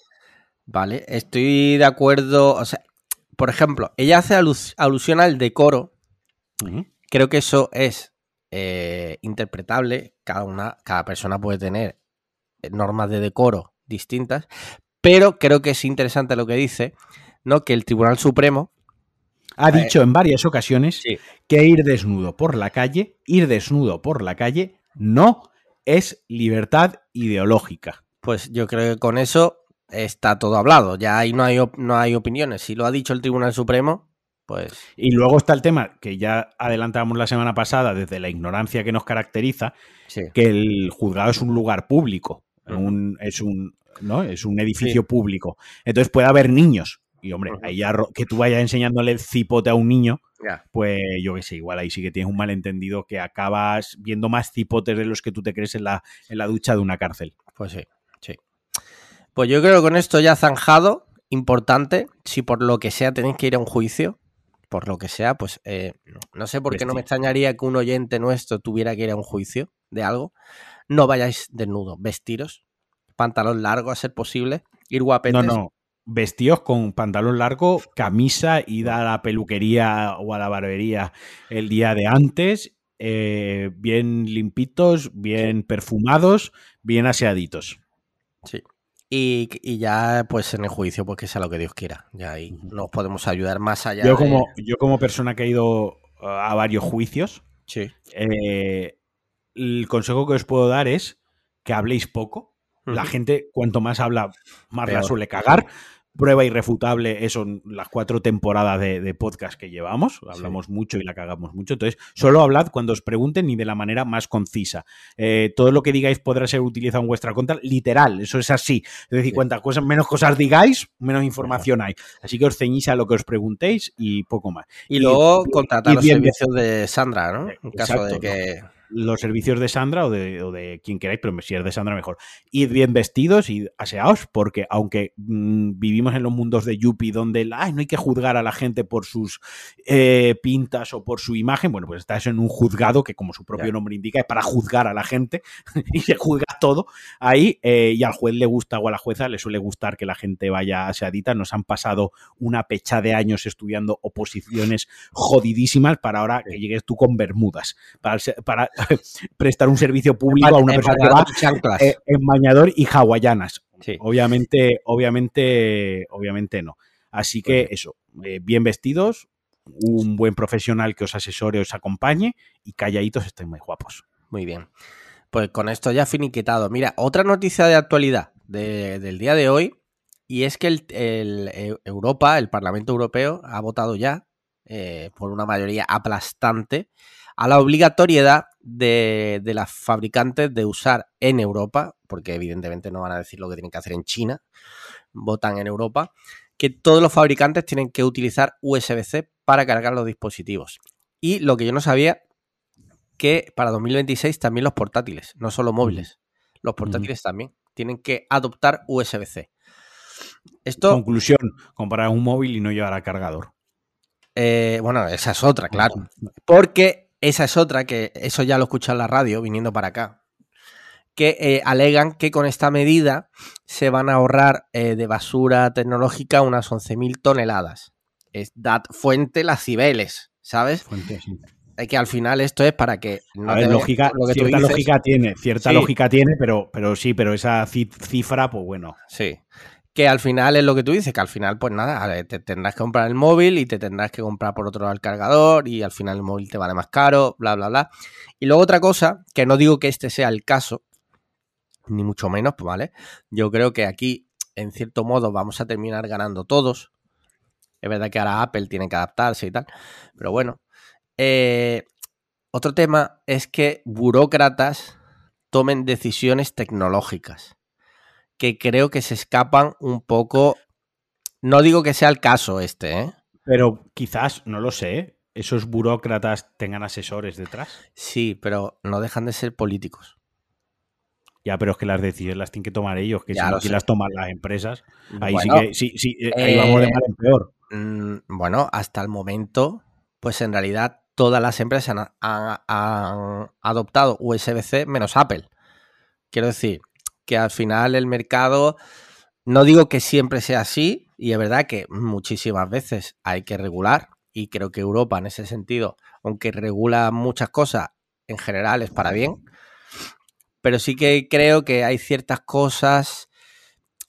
Vale, estoy de acuerdo. O sea, por ejemplo, ella hace alusión al decoro. Creo que eso es eh, interpretable. Cada, una, cada persona puede tener normas de decoro distintas. Pero creo que es interesante lo que dice, ¿no? Que el Tribunal Supremo ha eh, dicho en varias ocasiones que ir desnudo por la calle, ir desnudo por la calle, no es libertad ideológica. Pues yo creo que con eso está todo hablado. Ya ahí no hay, no hay opiniones. Si lo ha dicho el Tribunal Supremo, pues. Y luego está el tema que ya adelantábamos la semana pasada, desde la ignorancia que nos caracteriza, que el juzgado es un lugar público. es un. ¿no? Es un edificio público. Entonces puede haber niños. Y hombre, ahí que tú vayas enseñándole el cipote a un niño, pues yo qué sé, igual ahí sí que tienes un malentendido que acabas viendo más cipotes de los que tú te crees en la, en la ducha de una cárcel. Pues sí. Pues yo creo que con esto ya zanjado, importante, si por lo que sea tenéis que ir a un juicio, por lo que sea, pues eh, no sé por qué no me extrañaría que un oyente nuestro tuviera que ir a un juicio de algo. No vayáis desnudo, vestiros, pantalón largo a ser posible, ir guapetes. No, no, vestidos con pantalón largo, camisa, ir a la peluquería o a la barbería el día de antes, eh, bien limpitos, bien perfumados, bien aseaditos. Sí. Y, ya, pues en el juicio, pues que sea lo que Dios quiera. Ya ahí nos podemos ayudar más allá. Yo, como, yo como persona que ha ido a varios juicios, sí. Eh, el consejo que os puedo dar es que habléis poco. La gente, cuanto más habla, más la suele cagar prueba irrefutable son las cuatro temporadas de, podcast que llevamos. Hablamos mucho y la cagamos mucho. Entonces, solo hablad cuando os pregunten y de la manera más concisa. Eh, todo lo que digáis podrá ser utilizado en vuestra cuenta, literal, eso es así. Es decir, cuantas cosas, menos cosas digáis, menos información hay. Así que os ceñís a lo que os preguntéis y poco más. Y, luego contratar los servicios de Sandra, ¿no? En caso de que los servicios de Sandra o de, o de, quien queráis, pero si es de Sandra mejor. Id bien vestidos y aseados, porque aunque mmm, vivimos en los mundos de Yuppie donde ay, no hay que juzgar a la gente por sus eh, pintas o por su imagen, bueno, pues estás en un juzgado que como su propio nombre indica es para juzgar a la gente y se juzga todo ahí eh, y al juez le gusta o a la jueza le suele gustar que la gente vaya aseadita. Nos han pasado una pecha de años estudiando oposiciones jodidísimas para ahora que llegues tú con bermudas, para, para prestar un servicio público a una persona que va eh, en bañador y hawaianas. Sí. Obviamente, obviamente, obviamente no. Así que eso, eh, bien vestidos, un buen profesional que os asesore, os acompañe y calladitos estáis muy guapos. Muy bien. Pues con esto ya finiquitado. Mira, otra noticia de actualidad de, del día de hoy, y es que el, el, Europa, el Parlamento Europeo, ha votado ya eh, por una mayoría aplastante a la obligatoriedad de, de, las fabricantes de usar en Europa, porque evidentemente no van a decir lo que tienen que hacer en China, votan en Europa, que todos los fabricantes tienen que utilizar USB-C para cargar los dispositivos. Y lo que yo no sabía, que para 2026 también los portátiles, no solo móviles, los portátiles uh -huh. también tienen que adoptar USB-C. Esto, Conclusión, comprar un móvil y no llevar al cargador. Eh, bueno, esa es otra, claro. Porque esa es otra, que eso ya lo escuché en la radio viniendo para acá. Que eh, alegan que con esta medida se van a ahorrar eh, de basura tecnológica unas 11.000 toneladas. Es dat fuente las Cibeles, ¿sabes? Fuente, sí. que al final esto es para que no a ver, lógica, lo que cierta dices, lógica tiene, cierta sí. lógica tiene, pero, pero sí, pero esa cifra, pues bueno. Sí. Que al final es lo que tú dices, que al final, pues nada, te tendrás que comprar el móvil y te tendrás que comprar por otro lado el cargador y al final el móvil te vale más caro, bla, bla, bla. Y luego otra cosa, que no digo que este sea el caso, ni mucho menos, pues vale. Yo creo que aquí, en cierto modo, vamos a terminar ganando todos. Es verdad que ahora Apple tiene que adaptarse y tal, pero bueno, eh, otro tema es que burócratas tomen decisiones tecnológicas que creo que se escapan un poco. No digo que sea el caso este, ¿eh? Pero quizás, no lo sé, esos burócratas tengan asesores detrás. Sí, pero no dejan de ser políticos. Ya, pero es que las decisiones las tienen que tomar ellos, que ya si no las toman las empresas, ahí bueno, sí que sí, sí, eh, vamos de mal en peor. Mm, bueno, hasta el momento, pues en realidad todas las empresas han, han, han adoptado USB-C menos Apple. Quiero decir que al final el mercado, no digo que siempre sea así, y es verdad que muchísimas veces hay que regular, y creo que Europa en ese sentido, aunque regula muchas cosas, en general es para bien, pero sí que creo que hay ciertas cosas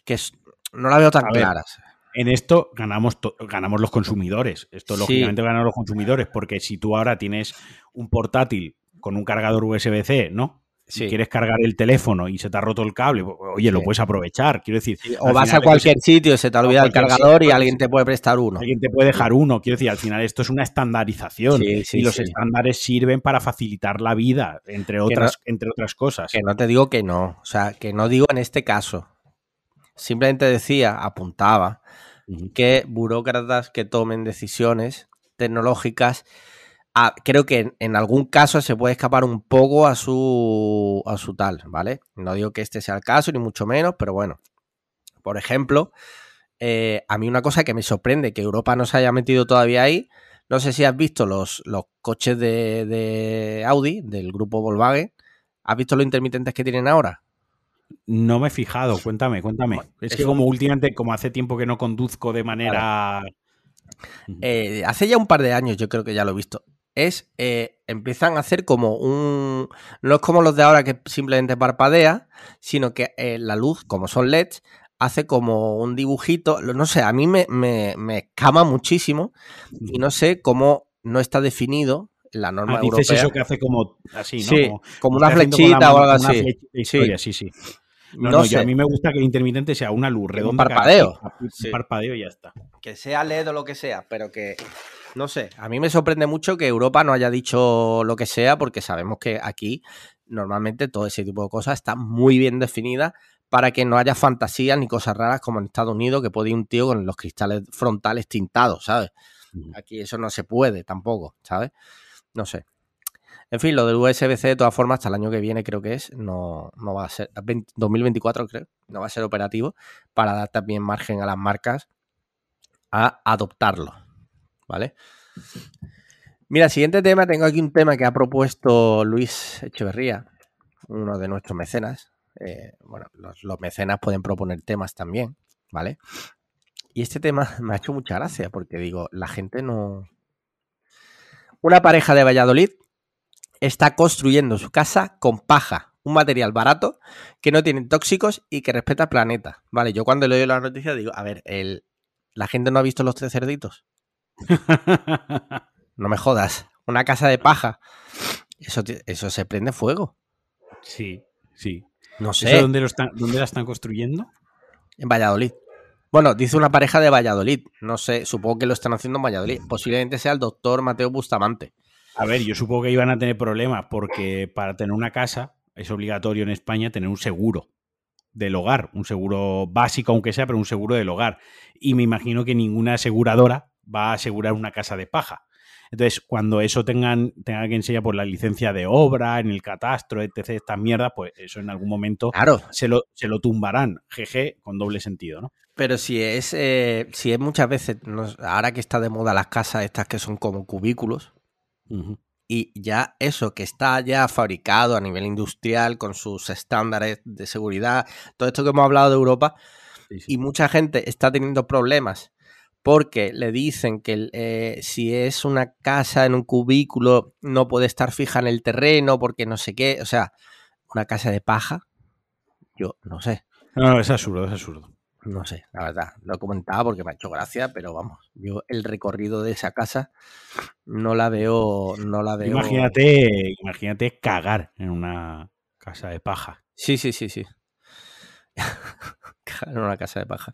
que no las veo tan claras en esto ganamos, ganamos los consumidores. Esto sí. lógicamente ganan los consumidores, porque si tú ahora tienes un portátil con un cargador USB-C, ¿no? Si sí. quieres cargar el teléfono y se te ha roto el cable, oye, sí. lo puedes aprovechar. Quiero decir, o vas a cualquier sitio se te ha olvidado el cargador y alguien te puede prestar uno. Alguien te puede dejar uno. Quiero decir, al final esto es una estandarización y los estándares sirven para facilitar la vida, entre otras, no, entre otras cosas. Que no te digo que no, o sea, que no digo en este caso. Simplemente decía, apuntaba, que burócratas que tomen decisiones tecnológicas, a, creo que en, en, algún caso se puede escapar un poco a su, a su tal, ¿vale? No digo que este sea el caso, ni mucho menos, pero bueno. Por ejemplo, eh, a mí una cosa que me sorprende, que Europa no se haya metido todavía ahí, no sé si has visto los, los coches de, de Audi, del grupo Volkswagen, ¿has visto los intermitentes que tienen ahora? No me he fijado, cuéntame, cuéntame. Es que como últimamente, como hace tiempo que no conduzco de manera... Eh, hace ya un par de años yo creo que ya lo he visto. Es, eh, empiezan a hacer como un... No es como los de ahora que simplemente parpadea, sino que eh, la luz, como son LEDs, hace como un dibujito. No sé, a mí me, me, me escama muchísimo y no sé cómo no está definido la norma ah, dices europea. eso que hace como así, ¿no? Sí, como, como una flechita o algo así. Historia, sí, sí. sí. No, no, no yo, a mí me gusta que el intermitente sea una luz redonda. Un parpadeo. sí. parpadeo y ya está. Que sea LED o lo que sea, pero que, no sé, a mí me sorprende mucho que Europa no haya dicho lo que sea, porque sabemos que aquí normalmente todo ese tipo de cosas está muy bien definida para que no haya fantasías ni cosas raras como en Estados Unidos, que puede ir un tío con los cristales frontales tintados, ¿sabes? Aquí eso no se puede tampoco, ¿sabes? No sé. En fin, lo del USB-C de todas formas hasta el año que viene creo que es, no, no va a ser, 2024 creo, no va a ser operativo para dar también margen a las marcas a adoptarlo, ¿vale? Mira, siguiente tema, tengo aquí un tema que ha propuesto Luis Echeverría, uno de nuestros mecenas. Eh, bueno, los, mecenas pueden proponer temas también, ¿vale? Y este tema me ha hecho mucha gracia porque digo, la gente no... Una pareja de Valladolid está construyendo su casa con paja, un material barato que no tiene tóxicos y que respeta el planeta. Vale, yo cuando leo la noticia digo, a ver, la gente no ha visto los tres cerditos. no me jodas. Una casa de paja. Eso, eso se prende fuego. Sí, sí. No sé. dónde, lo están, dónde la están construyendo? En Valladolid. Bueno, dice una pareja de Valladolid. No sé, supongo que lo están haciendo en Valladolid. Posiblemente sea el doctor Mateo Bustamante. A ver, yo supongo que iban a tener problemas porque para tener una casa es obligatorio en España tener un seguro del hogar, un seguro básico aunque sea, pero un seguro del hogar. Y me imagino que ninguna aseguradora va a asegurar una casa de paja. Entonces, cuando eso tengan, tenga que enseñar por la licencia de obra, en el catastro, etc., estas mierdas, pues eso en algún momento claro. se, lo, se lo tumbarán. GG con doble sentido, ¿no? Pero si es, eh, si es muchas veces, ahora que está de moda las casas estas que son como cubículos, uh -huh. y ya eso que está ya fabricado a nivel industrial con sus estándares de seguridad, todo esto que hemos hablado de Europa, sí, sí. y mucha gente está teniendo problemas porque le dicen que eh, si es una casa en un cubículo no puede estar fija en el terreno porque no sé qué, o sea, una casa de paja, yo no sé. No, no es absurdo, es absurdo. No sé, la verdad, lo he comentado porque me ha hecho gracia, pero vamos, yo el recorrido de esa casa no la veo, no la veo. Imagínate, imagínate cagar en una casa de paja. Sí, sí, sí, sí. En una casa de paja.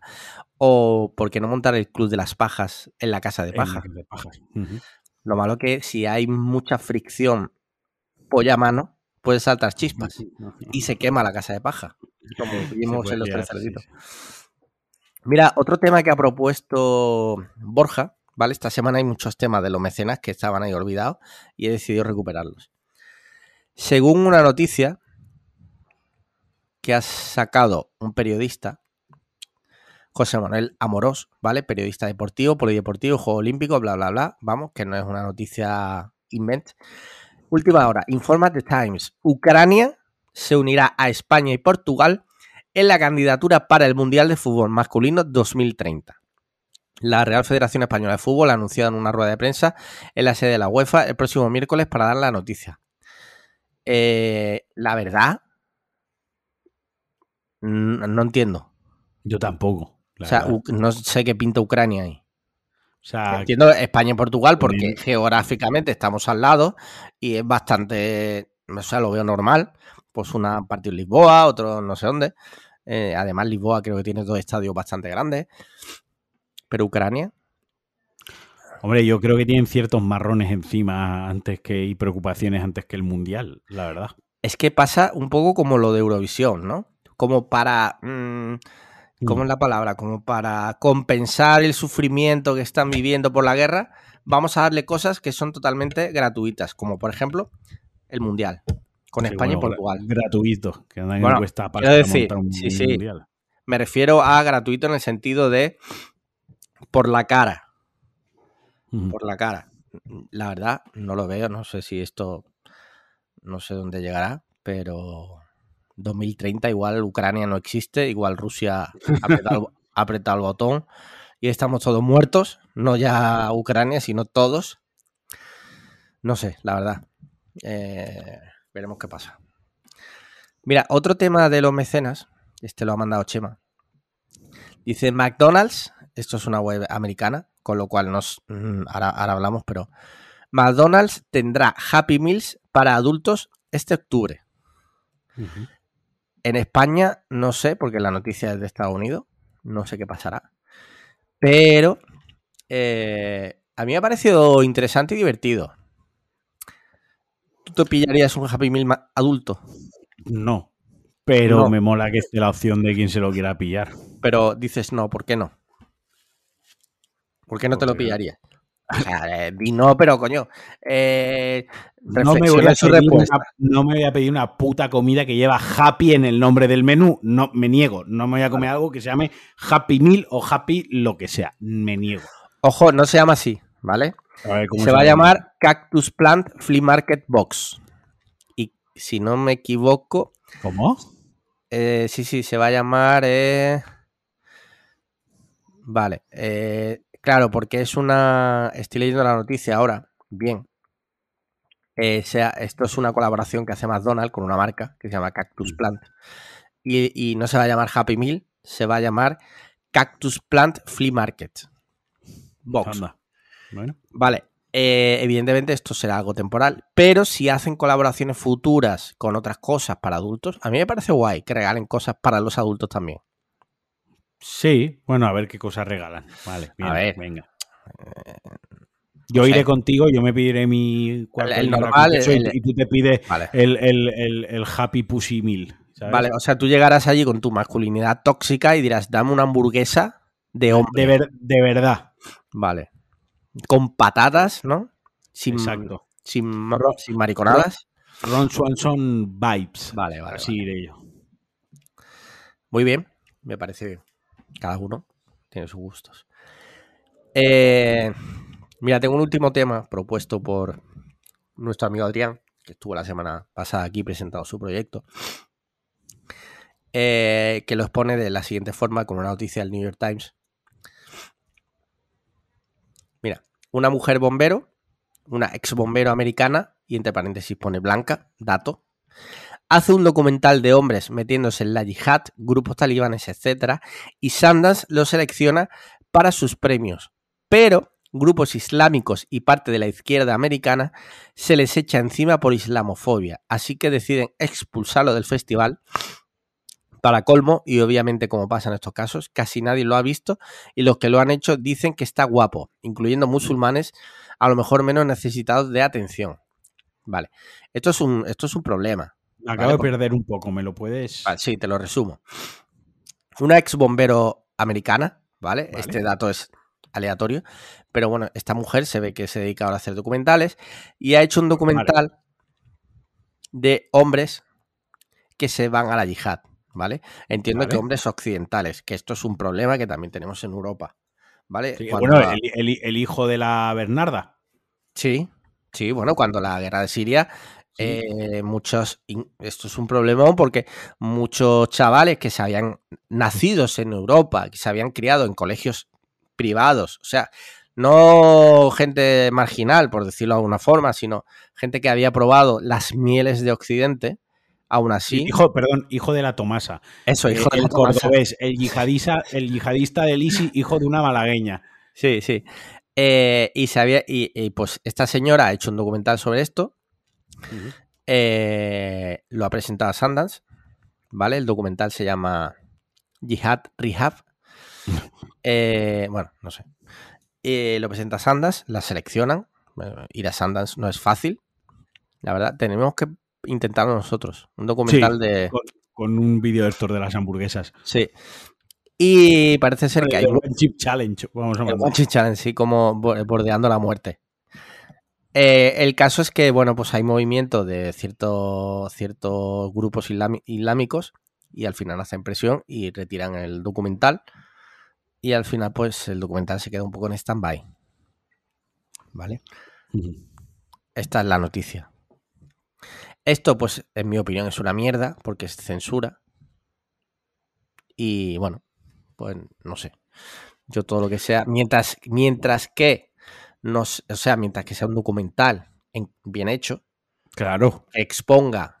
O por qué no montar el club de las pajas en la casa de paja. De pajas. Uh -huh. Lo malo que si hay mucha fricción polla a mano, puede saltar chispas uh -huh. y se quema la casa de paja. Como vimos en los tres cerditos. Mira, otro tema que ha propuesto Borja, ¿vale? Esta semana hay muchos temas de los mecenas que estaban ahí olvidados y he decidido recuperarlos. Según una noticia que ha sacado un periodista, José Manuel Amorós, ¿vale? Periodista deportivo, polideportivo, Juego Olímpico, bla, bla, bla. Vamos, que no es una noticia invent. Última hora, informa The Times. Ucrania se unirá a España y Portugal en la candidatura para el Mundial de Fútbol Masculino 2030. La Real Federación Española de Fútbol ha anunciado en una rueda de prensa en la sede de la UEFA el próximo miércoles para dar la noticia. Eh, la verdad, no entiendo. Yo tampoco. O sea, no sé qué pinta Ucrania ahí. O sea, entiendo España y Portugal porque bien. geográficamente estamos al lado y es bastante, o sea, lo veo normal. Pues una partido en Lisboa, otro no sé dónde. Eh, además, Lisboa creo que tiene dos estadios bastante grandes. Pero Ucrania. Hombre, yo creo que tienen ciertos marrones encima antes que y preocupaciones antes que el Mundial, la verdad. Es que pasa un poco como lo de Eurovisión, ¿no? Como para... Mmm, ¿Cómo es la palabra? Como para compensar el sufrimiento que están viviendo por la guerra, vamos a darle cosas que son totalmente gratuitas, como por ejemplo el Mundial con sí, España bueno, y Portugal. Gratuito, que no bueno, cuesta para decir, un, sí, sí. mundial. Me refiero a gratuito en el sentido de por la cara. Por la cara. La verdad, no lo veo, no sé si esto no sé dónde llegará, pero 2030 igual Ucrania no existe, igual Rusia ha apretado, el botón y estamos todos muertos, no ya Ucrania, sino todos. No sé, la verdad. Eh, veremos qué pasa. Mira, otro tema de los mecenas, este lo ha mandado Chema. Dice McDonald's, esto es una web americana, con lo cual nos mm, ahora, ahora hablamos, pero McDonald's tendrá Happy Meals para adultos este octubre. Uh -huh. En España no sé, porque la noticia es de Estados Unidos, no sé qué pasará. Pero eh, a mí me ha parecido interesante y divertido. ¿Tú te pillarías un Happy Meal adulto? No, pero no. me mola que esté la opción de quien se lo quiera pillar. Pero dices no, ¿por qué no? ¿Por qué no te lo pillarías? O sea, eh, di no, pero coño. Eh, no me, voy a pedir una, no me voy a pedir una puta comida que lleva happy en el nombre del menú. No, me niego. No me voy a comer algo que se llame Happy Meal o Happy lo que sea. Me niego. Ojo, no se llama así, ¿vale? A ver, ¿cómo Se va a llama? llamar Cactus Plant Flea Market Box. Y si no me equivoco, ¿Cómo? eh, sí, sí, se va a llamar. eh, Vale, eh, claro, porque es una. Estoy leyendo la noticia ahora. Bien. Eh, sea, esto es una colaboración que hace McDonald's con una marca que se llama Cactus Plant. Y, y no se va a llamar Happy Meal, se va a llamar Cactus Plant Flea Market Box. Bueno. Vale, eh, evidentemente esto será algo temporal, pero si hacen colaboraciones futuras con otras cosas para adultos, a mí me parece guay que regalen cosas para los adultos también. Sí, bueno, a ver qué cosas regalan. Vale, bien, ver. venga. Yo no sé. iré contigo, yo me pediré mi cuarto El- normal, el- y tú te pides Vale. el, el- el- el Happy Pussy Meal. ¿sabes? Vale, o sea, tú llegarás allí con tu masculinidad tóxica y dirás, dame una hamburguesa de hombre. De, ver- de verdad. Vale. Con patatas, ¿no? Sin, Exacto. sin, sin mariconadas. Ron Swanson vibes. Vale, vale, Así vale. iré yo. Muy bien, me parece bien. Cada uno tiene sus gustos. Eh, mira, tengo un último tema propuesto por nuestro amigo Adrián, que estuvo la semana pasada aquí presentando su proyecto, eh, que lo expone de la siguiente forma con una noticia del New York Times. Mira, una mujer bombero, una ex bombero americana, y entre paréntesis pone blanca, dato, hace un documental de hombres metiéndose en la yihad, grupos talibanes, etc. Y Sundance lo selecciona para sus premios. Pero grupos islámicos y parte de la izquierda americana se les echa encima por islamofobia. Así que deciden expulsarlo del festival. Para colmo, y obviamente como pasa en estos casos, casi nadie lo ha visto y los que lo han hecho dicen que está guapo, incluyendo musulmanes a lo mejor menos necesitados de atención. Vale, esto es un, esto es un problema. Me acabo Vale, de por- perder un poco, ¿me lo puedes...? Sí, te lo resumo. Una ex bombero americana, ¿vale? Vale. Este dato es aleatorio, pero bueno, esta mujer se ve que se dedica ahora a hacer documentales y ha hecho un documental de hombres que se van a la yihad, ¿vale? Entiendo que hombres occidentales, que esto es un problema que también tenemos en Europa, ¿vale? Sí, bueno, la- el, el- el hijo de la Bernarda. Sí, sí, bueno, cuando la guerra de Siria. Eh, muchos, esto es un problemón porque muchos chavales que se habían nacidos en Europa, que se habían criado en colegios privados, o sea, no gente marginal, por decirlo de alguna forma, sino gente que había probado las mieles de Occidente, aún así, Hijo, perdón, hijo de la Tomasa. eso, hijo Eh, de el la Tomasa. cordobés, el yihadista, el yihadista del ISI, hijo de una malagueña. Sí, sí. Eh, y, se había- y, y, pues esta señora ha hecho un documental sobre esto, Eh, lo ha presentado a Sundance, ¿vale? El documental se llama Jihad Rehab. Eh, bueno, no sé. Eh, lo presenta Sundance, la seleccionan. Bueno, ir a Sundance no es fácil. La verdad, tenemos que intentarlo nosotros. Un documental de. Con, con un vídeo de estos de las hamburguesas. Sí. Y parece ser que hay El One Chip Challenge. Vamos a. One Chip Challenge, sí, como bo- bordeando la muerte. Eh, el caso es que, bueno, pues hay movimiento de cierto- ciertos grupos islámicos y al final hacen presión y retiran el documental. Y al final, pues el documental se queda un poco en stand-by. ¿Vale? Esta es la noticia. Esto, pues, en mi opinión, es una mierda porque es censura. Y bueno, pues no sé. Yo todo lo que sea, mientras, mientras que nos, o sea, mientras que sea un documental en- bien hecho, Claro. exponga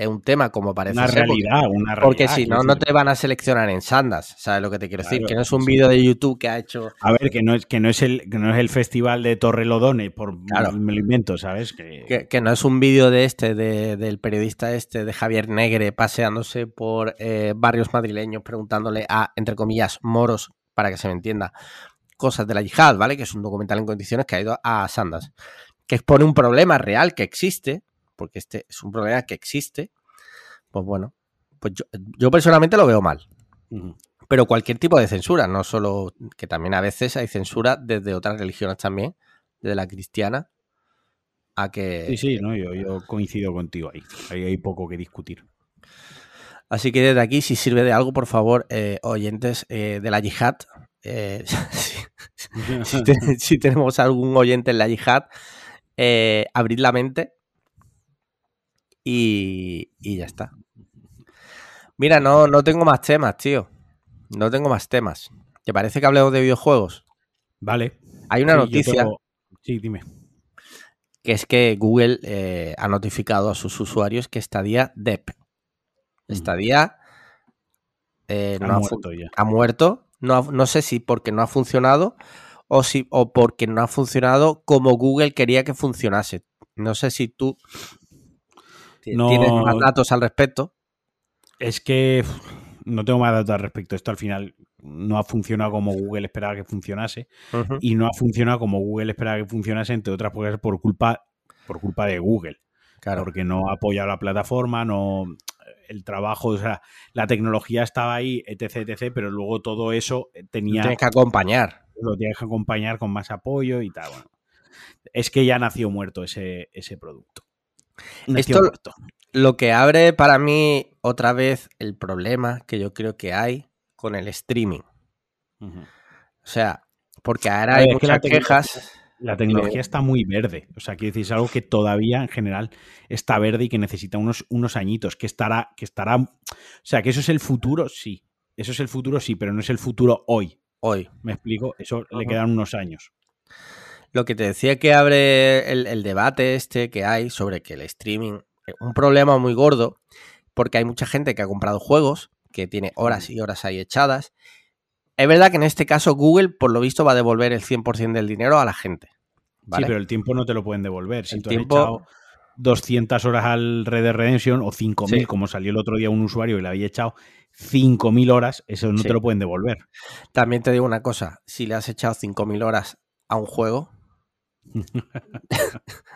un tema como parece Una ser, porque- realidad, una realidad. Porque si no, no te van a seleccionar en Sandas, ¿sabes lo que te quiero decir? Que no es un sí. vídeo de YouTube que ha hecho A ver, que no es, que no es el, que no es el festival de Torrelodone, por Claro. me lo invento, ¿sabes? Que, Que, que no es un vídeo de este, de- del periodista este, de Javier Negre, paseándose por eh, barrios madrileños, preguntándole a, entre comillas, moros, para que se me entienda, cosas de la yihad, ¿vale? Que es un documental en condiciones que ha ido a Sandas. Que expone un problema real que existe, porque este es un problema que existe, pues bueno, pues yo, yo personalmente lo veo mal. Pero cualquier tipo de censura, no solo que también a veces hay censura desde otras religiones también, desde la cristiana a que... Sí, sí, no, yo, yo coincido contigo ahí. Ahí hay poco que discutir. Así que desde aquí, si sirve de algo, por favor, eh, oyentes eh, de la yihad, eh, si, si te- si tenemos algún oyente en la yihad, eh, abrid la mente y, y ya está. Mira, no, no tengo más temas, tío. No tengo más temas. ¿Te parece que hablemos de videojuegos? Vale. Hay una Sí, noticia tengo- Sí, dime. que es que Google eh, ha notificado a sus usuarios que Stadia DEP. Stadia eh, Ha no ha fu- muerto ya. ha muerto. No, no sé si porque no ha funcionado o, si, o porque no ha funcionado como Google quería que funcionase. No sé si tú No. tienes más datos al respecto. Es que no tengo más datos al respecto. Esto al final no ha funcionado como Google esperaba que funcionase. Y no ha funcionado como Google esperaba que funcionase, entre otras cosas por culpa, por culpa de Google, Claro. porque no ha apoyado la plataforma, no el trabajo, o sea, la tecnología estaba ahí, etc, etc, pero luego todo eso tenía Tienes que acompañar. lo tienes que acompañar con más apoyo y tal. Bueno, es que ya nació muerto ese, ese producto. Nació Esto- muerto. Lo que abre para mí otra vez el problema que yo creo que hay con el streaming. O sea, porque ahora hay es que muchas tecnología- quejas. La tecnología está muy verde. O sea, quiero decir, es algo que todavía en general está verde y que necesita unos, unos añitos. Que estará, que estará. O sea, que eso es el futuro, sí. Eso es el futuro, sí, pero no es el futuro hoy. Hoy, ¿Me explico? Eso le quedan unos años. Lo que te decía que abre el, el debate este que hay sobre que el streaming es un problema muy gordo, porque hay mucha gente que ha comprado juegos, que tiene horas y horas ahí echadas. Es verdad que en este caso Google, por lo visto, va a devolver el 100% del dinero a la gente. ¿vale? Sí, pero el tiempo no te lo pueden devolver. Si El tú tiempo- has echado 200 horas al Red Dead Redemption o 5.000, Sí. como salió el otro día un usuario y le había echado 5.000 horas, eso no Sí. te lo pueden devolver. También te digo una cosa, si le has echado 5.000 horas a un juego,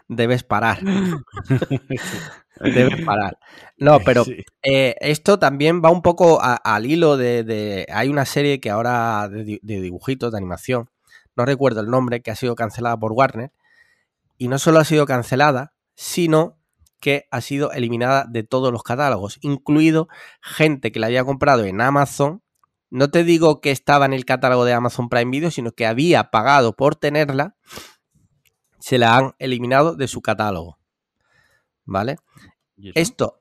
debes parar. debes parar. No, pero Sí. Eh, esto también va un poco a- al hilo de, de- Hay una serie que ahora de, de dibujitos, de animación, no recuerdo el nombre, que ha sido cancelada por Warner. Y no solo ha sido cancelada, sino que ha sido eliminada de todos los catálogos, incluido gente que la había comprado en Amazon. No te digo que estaba en el catálogo de Amazon Prime Video, sino que había pagado por tenerla. Se la han eliminado de su catálogo. ¿Vale? Esto,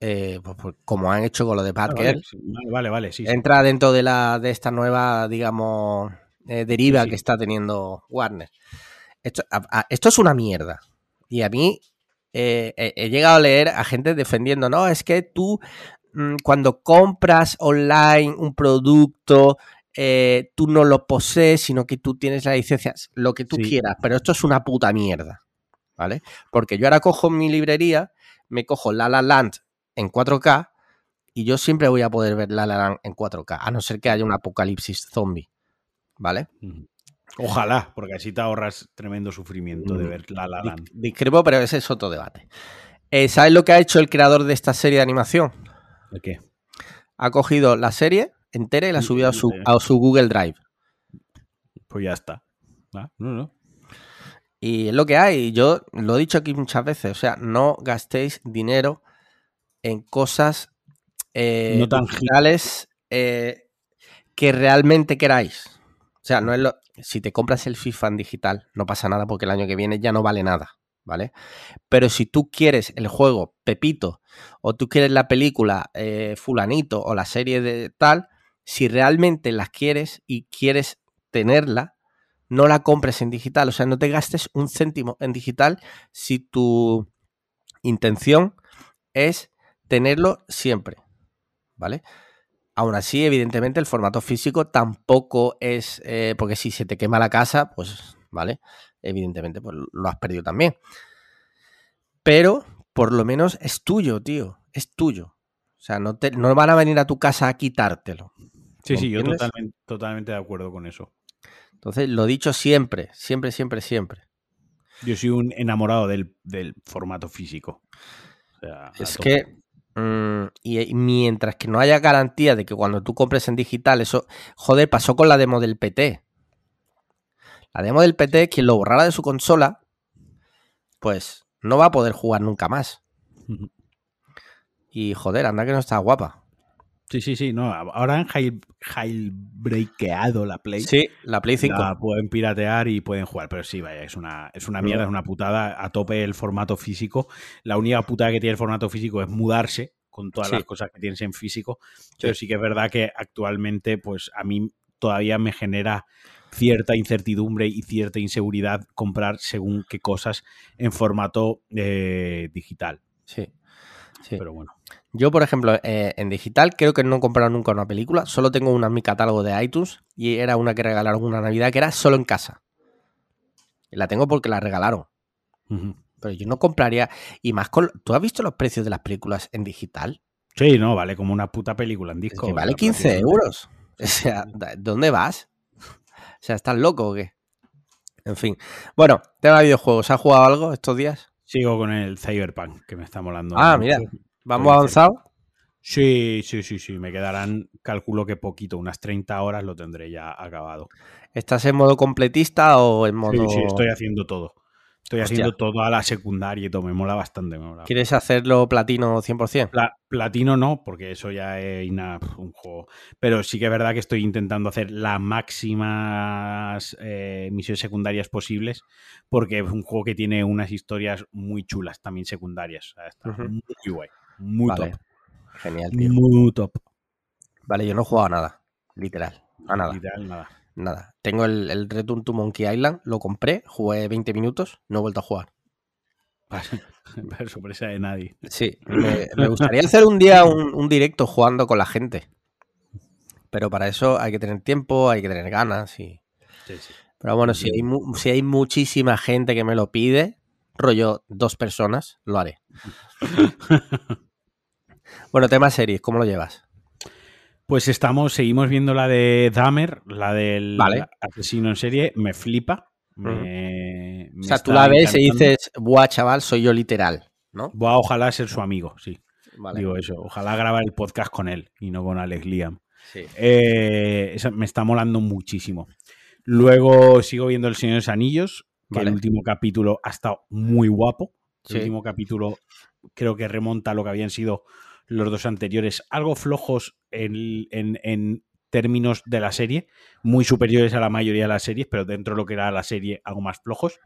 eh, pues, pues, como han hecho con lo de Parker, vale, vale, vale, vale, sí, sí. entra dentro de la de esta nueva, digamos, eh, deriva Sí, que está teniendo Warner. Esto, a- a- esto es una mierda. Y a mí eh, he, he llegado a leer a gente defendiendo, no, es que tú mm, cuando compras online un producto, eh, tú no lo posees, sino que tú tienes la licencia, lo que tú Sí. quieras, pero esto es una puta mierda. ¿Vale? Porque yo ahora cojo mi librería, me cojo La La Land en 4K y yo siempre voy a poder ver La La Land en 4K, a no ser que haya un apocalipsis zombie. ¿Vale? Ojalá, porque así te ahorras tremendo sufrimiento de Mm, ver La La Land. Discrepo, pero ese es otro debate. Eh, ¿Sabes lo que ha hecho el creador de esta serie de animación? ¿De qué? Ha cogido la serie entera y la subido a su, a su Google Drive. Pues ya está. Ah, no, no. Y es lo que hay. Yo lo he dicho aquí muchas veces. O sea, no gastéis dinero en cosas eh, No tangibles. digitales eh, que realmente queráis. O sea, no es lo. Si te compras el FIFA en digital, no pasa nada porque el año que viene ya no vale nada. ¿Vale? Pero si tú quieres el juego Pepito, o tú quieres la película eh, Fulanito, o la serie de tal, si realmente las quieres y quieres tenerla, no la compres en digital. O sea, no te gastes un céntimo en digital si tu intención es tenerlo siempre. ¿Vale? Aún así, evidentemente, el formato físico tampoco es. eh, porque si se te quema la casa, pues, ¿vale? Evidentemente, pues lo has perdido también. Pero, por lo menos, es tuyo, tío. Es tuyo. O sea, no, te, no van a venir a tu casa a quitártelo. Sí, ¿Me sí, yo totalmente, totalmente de acuerdo con eso. Entonces, lo dicho siempre, siempre, siempre, siempre. Yo soy un enamorado del, del formato físico. O sea, a Es que mm, y, y mientras que no haya garantía de que cuando tú compres en digital, eso, joder, pasó con la demo del PT. La demo del PT, quien lo borrara de su consola, pues no va a poder jugar nunca más. Y joder, anda que no está guapa. Sí, sí, sí, no. Ahora han jail, jailbreakeado la Play. Sí, la Play 5. La pueden piratear y pueden jugar, pero sí, vaya, es una, es una mierda, es una putada. A tope el formato físico. La única putada que tiene el formato físico es mudarse con todas Sí. las cosas que tienes en físico. Pero sí que es verdad que actualmente, pues a mí todavía me genera cierta incertidumbre y cierta inseguridad comprar según qué cosas en formato eh, digital. Sí. sí. Pero bueno. Yo, por ejemplo, eh, en digital creo que no he comprado nunca una película. Solo tengo una en mi catálogo de iTunes y era una que regalaron una Navidad que era solo en casa. Y la tengo porque la regalaron. Pero yo no compraría. Y más con. ¿Tú has visto los precios de las películas en digital? Sí, no, vale como una puta película en Es disco. que vale o sea, 15 prácticamente. euros. O sea, ¿dónde vas? O sea, ¿estás loco o qué? En fin. Bueno, tema de videojuegos. ¿Has jugado algo estos días? Sigo con el Cyberpunk, que me está molando. Ah, mucho. mira. ¿Vamos avanzado? Sí, sí, sí, sí. Me quedarán, calculo que poquito, unas 30 horas lo tendré ya acabado. ¿Estás en modo completista o en modo.? Sí, sí, estoy haciendo todo. Estoy Hostia. haciendo toda la secundaria y todo. Me mola bastante. Me mola. ¿Quieres hacerlo platino 100%? Pla- platino no, porque eso ya es un juego. Pero sí que es verdad que estoy intentando hacer las máximas eh, misiones secundarias posibles, porque es un juego que tiene unas historias muy chulas también secundarias. Está muy guay. Muy Vale. top. Genial, tío. Muy top. Vale, yo no he jugado a nada. Literal. A nada. Literal, nada. Nada. Tengo el, el Return to Monkey Island, lo compré, jugué 20 minutos, no he vuelto a jugar. Para sorpresa de nadie. Sí, me, me gustaría hacer un día un, un directo jugando con la gente. Pero para eso hay que tener tiempo, hay que tener ganas. Y... Sí, sí. Pero bueno, si hay, mu- si hay muchísima gente que me lo pide, rollo dos personas, lo haré. bueno, tema series, ¿cómo lo llevas? Pues estamos, seguimos viendo la de Dahmer, la del Vale. asesino en serie. Me flipa. Me, me O sea, tú la ves y dices, buah, chaval, soy yo literal, ¿no? Buah, ojalá ser su amigo, sí. Vale. Digo eso. Ojalá grabar el podcast con él y no con Alex Liam. Sí. Eh, esa me está molando muchísimo. Luego sigo viendo El Señor de los Anillos, que Vale. el último capítulo ha estado muy guapo. El Sí. último capítulo creo que remonta a lo que habían sido los dos anteriores, algo flojos en, en- en términos de la serie, muy superiores a la mayoría de las series, pero dentro de lo que era la serie, algo más flojos,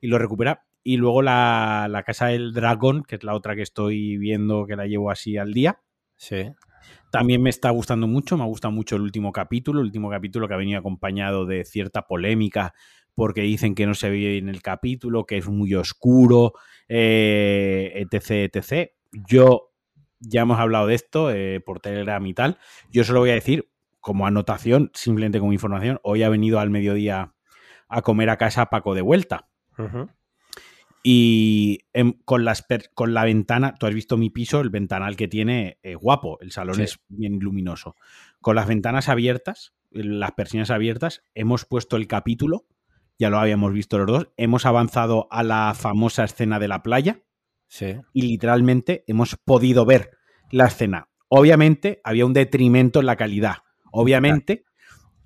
y lo recupera. Y luego la, la Casa del Dragón, que es la otra que estoy viendo, que la llevo así al día. Sí. También me está gustando mucho, me ha gustado mucho el último capítulo, el último capítulo que ha venido acompañado de cierta polémica porque dicen que no se ve en el capítulo, que es muy oscuro, eh, etc, etc. Yo, ya hemos hablado de esto eh, por Telegram y tal, yo solo voy a decir como anotación, simplemente como información, hoy ha venido al mediodía a comer a casa Paco de vuelta. Y em, con, las per- con la ventana, tú has visto mi piso, el ventanal que tiene es guapo, el salón Sí. es bien luminoso. Con las ventanas abiertas, las persianas abiertas, hemos puesto el capítulo, ya lo habíamos visto los dos, hemos avanzado a la famosa escena de la playa Sí. y literalmente hemos podido ver la escena. Obviamente había un detrimento en la calidad. Obviamente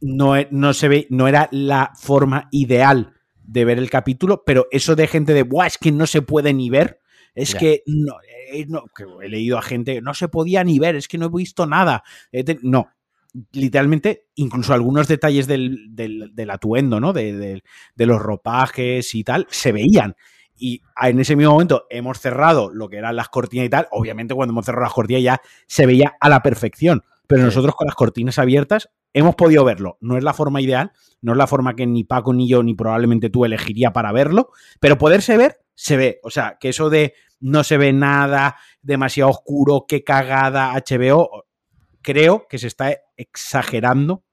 no, e- no se ve, no era la forma ideal de ver el capítulo, pero eso de gente de, Buah, es que no se puede ni ver, es Ya. que no, eh, no", que he leído a gente, no se podía ni ver, es que no he visto nada. Te- No, literalmente, incluso algunos detalles del, del- del atuendo, ¿no? De, de- de los ropajes y tal, se veían. Y en ese mismo momento hemos cerrado lo que eran las cortinas y tal. Obviamente, cuando hemos cerrado las cortinas ya se veía a la perfección. Pero nosotros con las cortinas abiertas hemos podido verlo. No es la forma ideal, no es la forma que ni Paco, ni yo, ni probablemente tú elegiría para verlo, pero poderse ver, se ve. O sea, que eso de no se ve nada, demasiado oscuro, qué cagada, HBO, creo que se está exagerando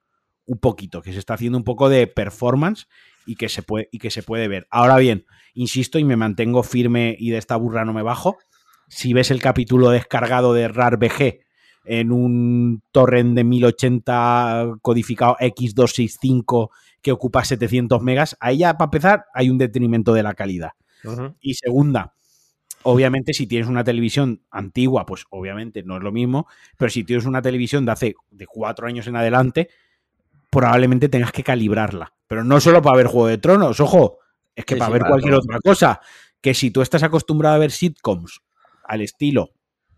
un poquito, que se está haciendo un poco de performance y que se puede, y que se puede ver. Ahora bien, insisto y me mantengo firme y de esta burra no me bajo. Si ves el capítulo descargado de RAR BG en un torrent de 1080 codificado X265 que ocupa 700 megas, ahí ya para empezar hay un detrimento de la calidad. Y segunda, obviamente si tienes una televisión antigua, pues obviamente no es lo mismo, pero si tienes una televisión de hace de cuatro años en adelante, probablemente tengas que calibrarla. Pero no solo para ver Juego de Tronos, ojo, es que Sí, para sí, ver para cualquier todo. otra cosa, que si tú estás acostumbrado a ver sitcoms al estilo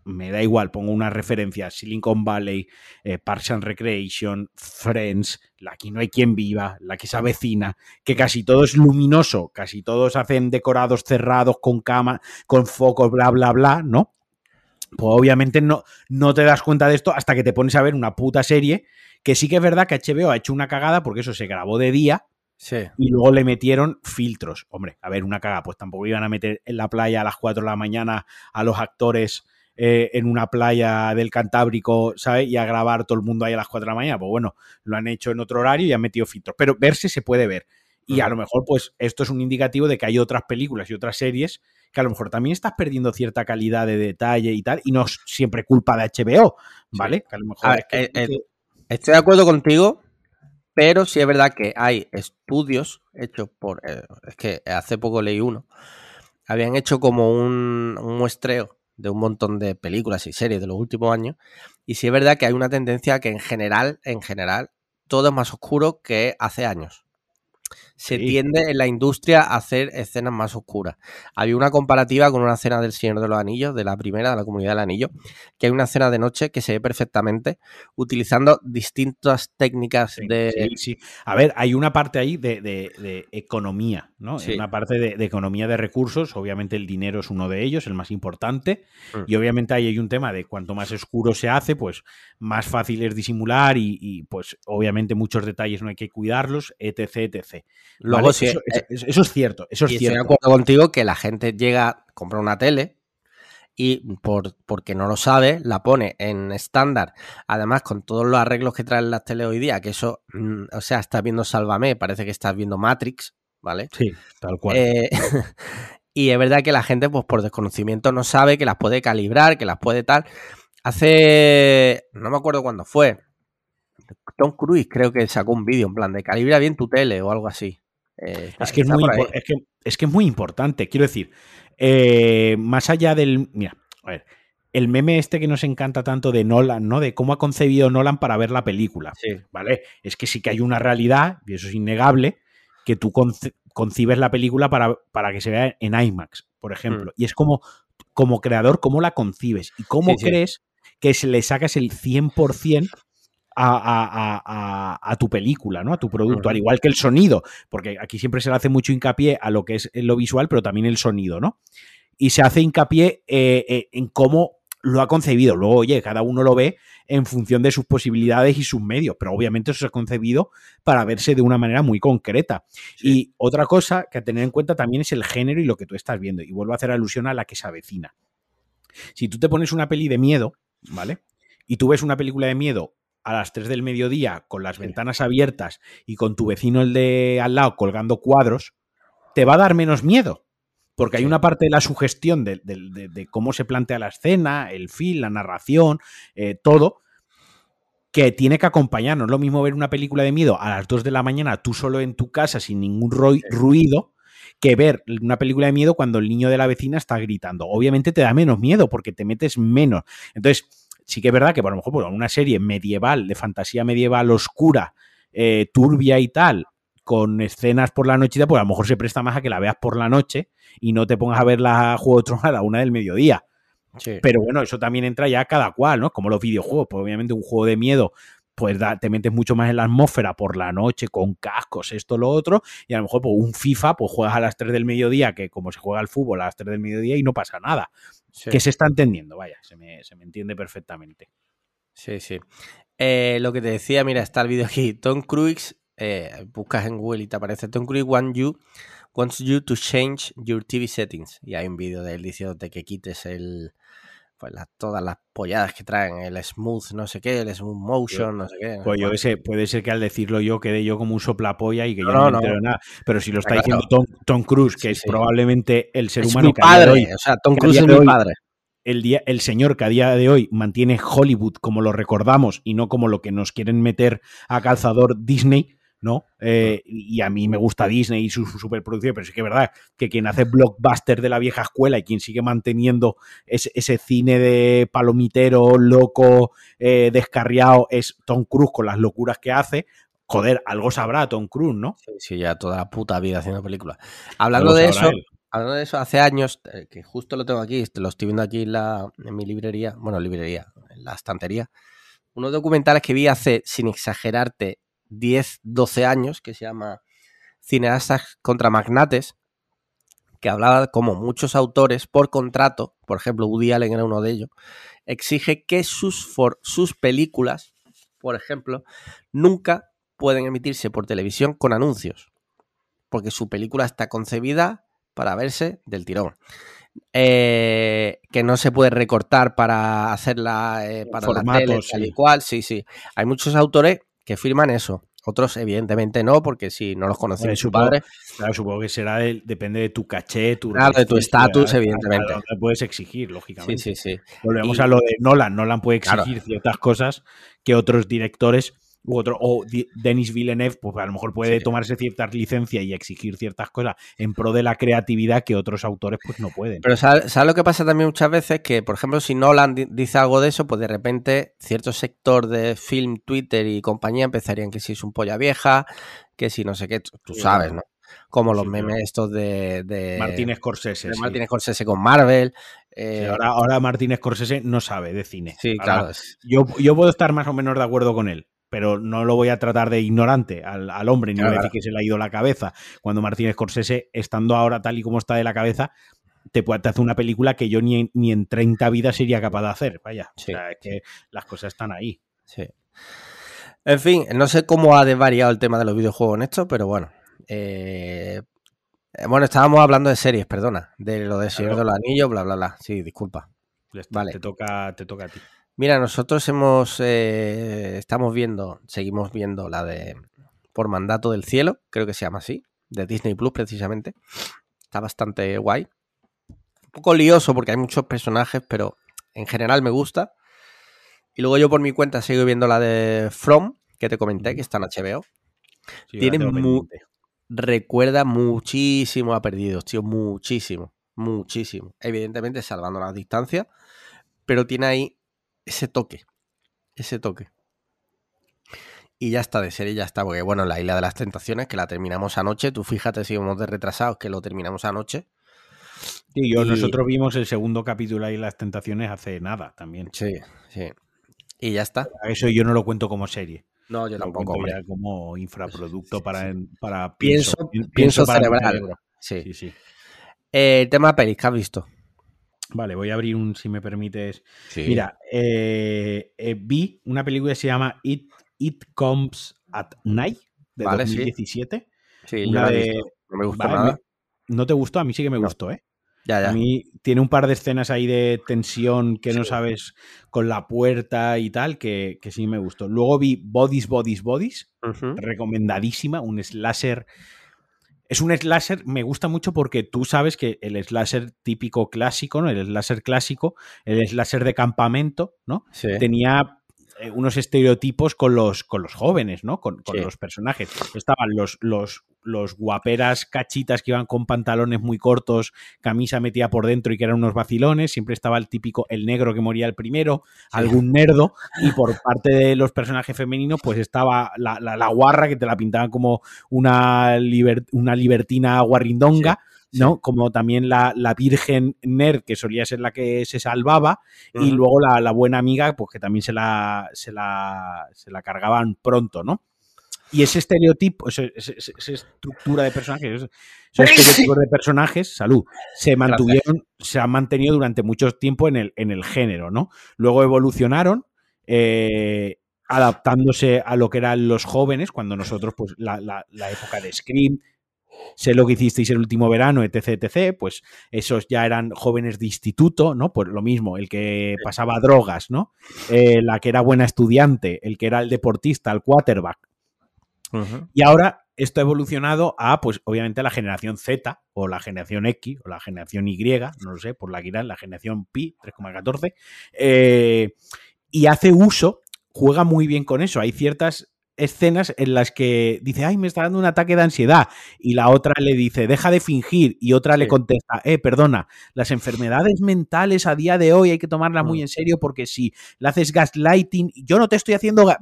me da igual, pongo una referencia, Silicon Valley, eh, Parks and Recreation, Friends, la que no hay quien viva, la que se avecina, que casi todo es luminoso, casi todos hacen decorados cerrados con cama, con focos, bla, bla, bla, ¿no? Pues obviamente no, no te das cuenta de esto hasta que te pones a ver una puta serie, que sí que es verdad que HBO ha hecho una cagada porque eso se grabó de día, y luego le metieron filtros. Hombre, a ver, una cagada, pues tampoco iban a meter en la playa a las 4 de la mañana a los actores eh, en una playa del Cantábrico, ¿sabes? Y a grabar todo el mundo ahí a las 4 de la mañana. Pues bueno, lo han hecho en otro horario y han metido filtros. Pero verse se puede ver. Y a lo mejor, pues, esto es un indicativo de que hay otras películas y otras series que a lo mejor también estás perdiendo cierta calidad de detalle y tal, y no es siempre culpa de HBO, ¿vale? Que a lo mejor eh, eh, Estoy de acuerdo contigo, pero sí es verdad que hay estudios hechos por. es que hace poco leí uno. Habían hecho como un muestreo de un montón de películas y series de los últimos años. Y sí es verdad que hay una tendencia que en general, en general, todo es más oscuro que hace años se tiende en la industria a hacer escenas más oscuras. Había una comparativa con una escena del Señor de los Anillos, de la primera, de la Comunidad del Anillo, que hay una escena de noche que se ve perfectamente utilizando distintas técnicas de... Sí. A ver, hay una parte ahí de, economía, ¿no? Una parte de, economía de recursos, obviamente el dinero es uno de ellos, el más importante, mm. y obviamente ahí hay un tema de cuanto más oscuro se hace, pues más fácil es disimular y, pues obviamente muchos detalles no hay que cuidarlos, etc, etc. Luego, sí, eso, es cierto, eso es y cierto. Estoy de acuerdo contigo que la gente llega, compra una tele y por, porque no lo sabe, la pone en estándar. Además, con todos los arreglos que traen las tele hoy día, que eso, mm, o sea, estás viendo Sálvame, parece que estás viendo Matrix, ¿vale? Sí, tal cual. Eh, y es verdad que la gente, pues por desconocimiento, no sabe que las puede calibrar, que las puede tal. Hace, no me acuerdo cuándo fue, Tom Cruise creo que sacó un vídeo en plan de calibra bien tu tele o algo así. Eh, es, que es, muy es, que, es, muy importante. Quiero decir, eh, más allá del. Mira, a ver. El meme este que nos encanta tanto de Nolan, ¿no? De cómo ha concebido Nolan para ver la película. ¿Vale? Es que sí que hay una realidad, y eso es innegable, que tú concibes la película para, para, que se vea en IMAX, por ejemplo. Mm. Y es como, como creador, cómo la concibes y cómo crees que se le sacas el 100% a, tu película, ¿no? A tu producto, al igual que el sonido, porque aquí siempre se le hace mucho hincapié a lo que es lo visual, pero también el sonido, ¿no? Y se hace hincapié eh, eh, en cómo lo ha concebido. Luego, oye, cada uno lo ve en función de sus posibilidades y sus medios, pero obviamente eso se ha concebido para verse de una manera muy concreta. Y otra cosa que a tener en cuenta también es el género y lo que tú estás viendo. Y vuelvo a hacer alusión a la que se avecina. Si tú te pones una peli de miedo, ¿vale? Y tú ves una película de miedo a las 3 del mediodía con las ventanas abiertas y con tu vecino el de al lado colgando cuadros, te va a dar menos miedo. Porque hay una parte de la sugestión de, cómo se plantea la escena, el film, la narración, eh, todo, que tiene que acompañarnos. Lo mismo ver una película de miedo a las 2 de la mañana, tú solo en tu casa, sin ningún ruido, que ver una película de miedo cuando el niño de la vecina está gritando. Obviamente te da menos miedo porque te metes menos. Entonces, sí que es verdad que por lo mejor una serie medieval, de fantasía medieval oscura, eh, turbia y tal, con escenas por la noche, pues a lo mejor se presta más a que la veas por la noche y no te pongas a ver la Juego de Tronos a la una del mediodía. Pero bueno, eso también entra ya cada cual, ¿no? Como los videojuegos, pues obviamente un juego de miedo pues te metes mucho más en la atmósfera por la noche con cascos, esto, lo otro, y a lo mejor pues, un FIFA, pues juegas a las 3 del mediodía, que como se juega al fútbol a las 3 del mediodía y no pasa nada. Que se está entendiendo, vaya, se me, entiende perfectamente. Sí, sí. Eh, lo que te decía, mira, está el vídeo aquí. Tom Cruise, eh, buscas en Google y te aparece Tom Cruise want you, wants you to change your TV settings. Y hay un vídeo de él diciéndote que quites el, pues todas las polladas que traen, el smooth no sé qué, el smooth motion, no sé qué. Pues yo sé, puede ser que al decirlo yo quede yo como un soplapolla y que yo no, no, me nada. Pero si lo está diciendo Tom, Cruise, que es probablemente el ser humano que padre, hoy, o sea, Tom Cruise es mi padre. El, día, el señor que a día de hoy mantiene Hollywood como lo recordamos y no como lo que nos quieren meter a calzador Disney, ¿no? Eh, y a mí me gusta Disney y su, superproducción, pero sí que es verdad que quien hace blockbuster de la vieja escuela y quien sigue manteniendo ese, cine de palomitero, loco, eh, descarriado, es Tom Cruise con las locuras que hace. Joder, algo sabrá Tom Cruise, ¿no? Sí, sí, ya toda la puta vida haciendo películas. Hablando de eso, hablando de eso, hace años, eh, que justo lo tengo aquí, lo estoy viendo aquí en, la, en mi librería, bueno, librería, en la estantería, unos documentales que vi hace, sin exagerarte, 10, 12 años, que se llama Cineastas contra Magnates, que hablaba como muchos autores, por contrato, por ejemplo, Woody Allen era uno de ellos, exige que sus, sus películas, por ejemplo, nunca pueden emitirse por televisión con anuncios, porque su película está concebida para verse del tirón. Eh, que no se puede recortar para hacerla eh, para la tele, tal y cual. Sí, sí. Hay muchos autores que firman eso. Otros, evidentemente, no, porque si no los conocen su padre. Claro, supongo que será depende de tu caché, tu claro, de tu estatus, evidentemente. Lo puedes exigir, lógicamente. Sí, sí, sí. Volvemos a lo de Nolan. Nolan puede exigir ciertas cosas que otros directores otro, o Denis Villeneuve, pues a lo mejor puede tomarse ciertas licencias y exigir ciertas cosas en pro de la creatividad que otros autores pues no pueden. Pero ¿sabes, lo que pasa también muchas veces? Que, por ejemplo, si Nolan dice algo de eso, pues de repente cierto sector de film, Twitter y compañía empezarían que si es un polla vieja, que si no sé qué, tú sabes, ¿no? Como los memes estos de, de Martín Scorsese. De Martín Scorsese con Marvel. Eh, ahora, ahora Martín Scorsese no sabe de cine. Sí, claro. Yo, yo puedo estar más o menos de acuerdo con él pero no lo voy a tratar de ignorante al, hombre, ni voy a decir que se le ha ido la cabeza. Cuando Martín Scorsese, estando ahora tal y como está de la cabeza, te, puede, hacer una película que yo ni, ni en 30 vidas sería capaz de hacer. Vaya, o sea, es que las cosas están ahí. Sí. En fin, no sé cómo ha desvariado el tema de los videojuegos en esto, pero bueno. Eh, bueno, estábamos hablando de series, perdona. De lo de Señor de los Anillos, bla, bla, bla. Sí, disculpa. Vale. Te toca, te toca a ti. Mira, nosotros hemos eh, estamos viendo, seguimos viendo la de Por mandato del cielo, creo que se llama así, de Disney Plus precisamente. Está bastante guay. Un poco lioso porque hay muchos personajes, pero en general me gusta. Y luego yo por mi cuenta sigo viendo la de From, que te comenté, que está en HBO. Tiene recuerda muchísimo a Perdidos, tío, muchísimo, muchísimo. Evidentemente salvando las distancias, pero tiene ahí ese toque. Ese toque. Y ya está de serie, ya está. Porque bueno, la isla de las tentaciones, que la terminamos anoche. Tú fíjate si vamos de retrasados, que lo terminamos anoche. Sí, yo, nosotros vimos el segundo capítulo ahí las tentaciones hace nada también. Sí, sí. Y ya está. Eso yo no lo cuento como serie. No, yo tampoco. como infraproducto para, para pienso, pienso, cerebral. Sí. sí, sí. Eh, el tema pelis, ¿qué has visto? Vale, voy a abrir un, si me permites. Mira, eh, eh, vi una película que se llama It, It Comes at Night, de 2017. Sí, no me gustó nada. ¿No te gustó? A mí sí que me gustó, ¿eh? Ya, ya. A mí tiene un par de escenas ahí de tensión que no sabes con la puerta y tal, que, sí me gustó. Luego vi Bodies, Bodies, Bodies, recomendadísima, un slasher es un slasher, me gusta mucho porque tú sabes que el slasher típico clásico, ¿no? El slasher clásico, el slasher de campamento, ¿no? Tenía eh, unos estereotipos con los, con los jóvenes, ¿no? Con, los personajes. Estaban los, los los guaperas cachitas que iban con pantalones muy cortos, camisa metida por dentro y que eran unos vacilones. Siempre estaba el típico, el negro que moría el primero, algún nerdo. Y por parte de los personajes femeninos, pues estaba la, guarra que te la pintaban como una, una libertina guarrindonga. ¿no? Como también la, virgen nerd, que solía ser la que se salvaba, y luego la, buena amiga, pues que también se la, se la, se la cargaban pronto, ¿no? Y ese estereotipo, esa, estructura de personajes, esos estereotipos de personajes, salud, se mantuvieron, se han mantenido durante mucho tiempo en el, en el género, ¿no? Luego evolucionaron, eh, adaptándose a lo que eran los jóvenes, cuando nosotros, pues, la, la, época de Scream, sé lo que hicisteis el último verano, etc, etc, pues esos ya eran jóvenes de instituto, ¿no? Pues lo mismo, el que pasaba drogas, ¿no? Eh, la que era buena estudiante, el que era el deportista, el quarterback, y ahora esto ha evolucionado a, pues obviamente, la generación Z o la generación X o la generación Y, no lo sé, por la que irán, la generación Pi, 3,14, eh, y hace uso, juega muy bien con eso. Hay ciertas escenas en las que dice, ay, me está dando un ataque de ansiedad. Y la otra le dice, deja de fingir. Y otra le contesta, eh, perdona, las enfermedades mentales a día de hoy hay que tomarlas muy Mm. en serio porque si le haces gaslighting, yo no te estoy haciendo,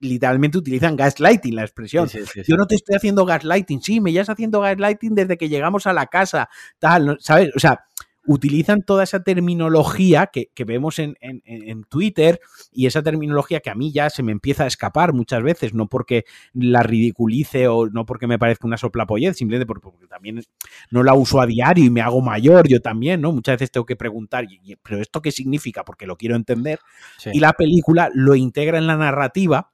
literalmente utilizan gaslighting la expresión. Sí, sí. Yo no te estoy haciendo gaslighting, sí, me llevas haciendo gaslighting desde que llegamos a la casa, tal. ¿sabes? O sea, utilizan toda esa terminología que, que vemos en, en- Twitter y esa terminología que a mí ya se me empieza a escapar muchas veces, no porque la ridiculice o no porque me parezca una soplapollez, simplemente porque, también no la uso a diario y me hago mayor, yo también, ¿no? Muchas veces tengo que preguntar, "Y- y- ¿pero esto qué significa? Porque lo quiero entender. Sí. Y la película lo integra en la narrativa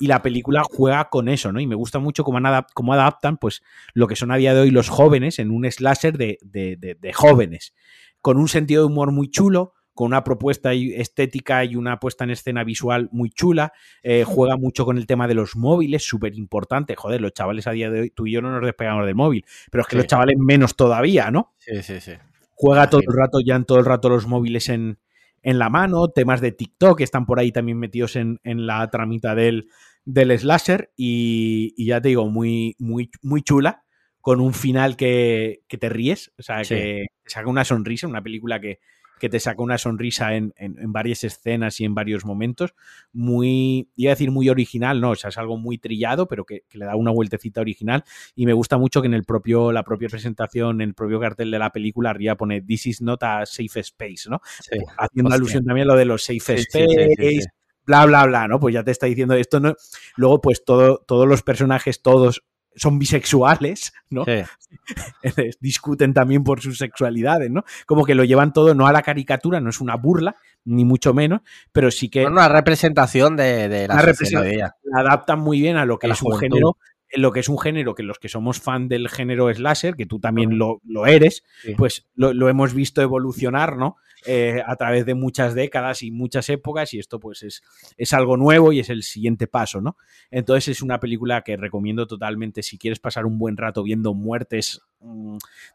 y la película juega con eso, ¿no? Y me gusta mucho cómo, adap- cómo adaptan, pues, lo que son a día de hoy los jóvenes en un slasher de, de- de- de jóvenes, con un sentido de humor muy chulo, con una propuesta estética y una puesta en escena visual muy chula, eh, juega mucho con el tema de los móviles, súper importante, joder, los chavales a día de hoy, tú y yo no nos despegamos del móvil, pero es que Sí. los chavales menos todavía, ¿no? Sí, sí, sí. juega todo el rato, ya en todo el rato los móviles en, en la mano, temas de TikTok que están por ahí también metidos en, en la tramita del, del slasher y, y ya te digo, muy, muy, muy chula, con un final que, que te ríes, o sea, Sí. que saca una sonrisa, una película que, que te saca una sonrisa en, en- en varias escenas y en varios momentos, muy, iba a decir muy original, no, o sea, es algo muy trillado, pero que, que le da una vueltecita original y me gusta mucho que en el propio, la propia presentación, en el propio cartel de la película, arriba pone This is not a safe space, ¿no? Sí. Haciendo Hostia. alusión también a lo de los safe Sí, space, sí. bla, bla, bla, ¿no? Pues ya te está diciendo esto, ¿no? Luego, pues todo, todos los personajes, todos son bisexuales, ¿no? Sí. discuten también por sus sexualidades, ¿no? Como que lo llevan todo no a la caricatura, no es una burla, ni mucho menos, pero sí que Una representación de, de la representación. ella. la adaptan muy bien a lo que la es un juventud. género, lo que es un género que los que somos fan del género slasher, que tú también lo, lo eres, Sí. pues lo, lo hemos visto evolucionar, ¿no? Eh, a través de muchas décadas y muchas épocas, y esto pues es, es algo nuevo y es el siguiente paso, ¿no? Entonces es una película que recomiendo totalmente si quieres pasar un buen rato viendo muertes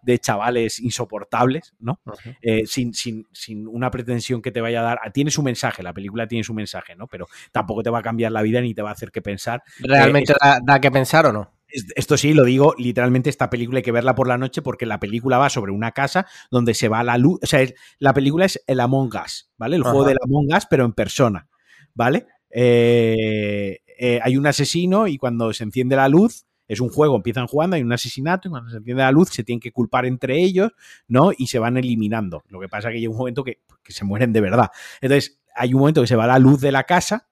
de chavales insoportables, ¿no? Eh, sin, sin, sin una pretensión que te vaya a dar. Tiene su mensaje, la película tiene su mensaje, ¿no? Pero tampoco te va a cambiar la vida ni te va a hacer que pensar. ¿Realmente Eh, da, da que pensar o no? Es- Esto sí, lo digo, literalmente esta película hay que verla por la noche porque la película va sobre una casa donde se va la luz. O sea, es- la película es el Among Us, ¿vale? El juego del Among Us, pero en persona, ¿vale? Eh, eh, hay un asesino y cuando se enciende la luz, es un juego, empiezan jugando, hay un asesinato y cuando se enciende la luz se tienen que culpar entre ellos, ¿no? Y se van eliminando. Lo que pasa es que llega un momento que, que se mueren de verdad. Entonces, hay un momento que se va la luz de la casa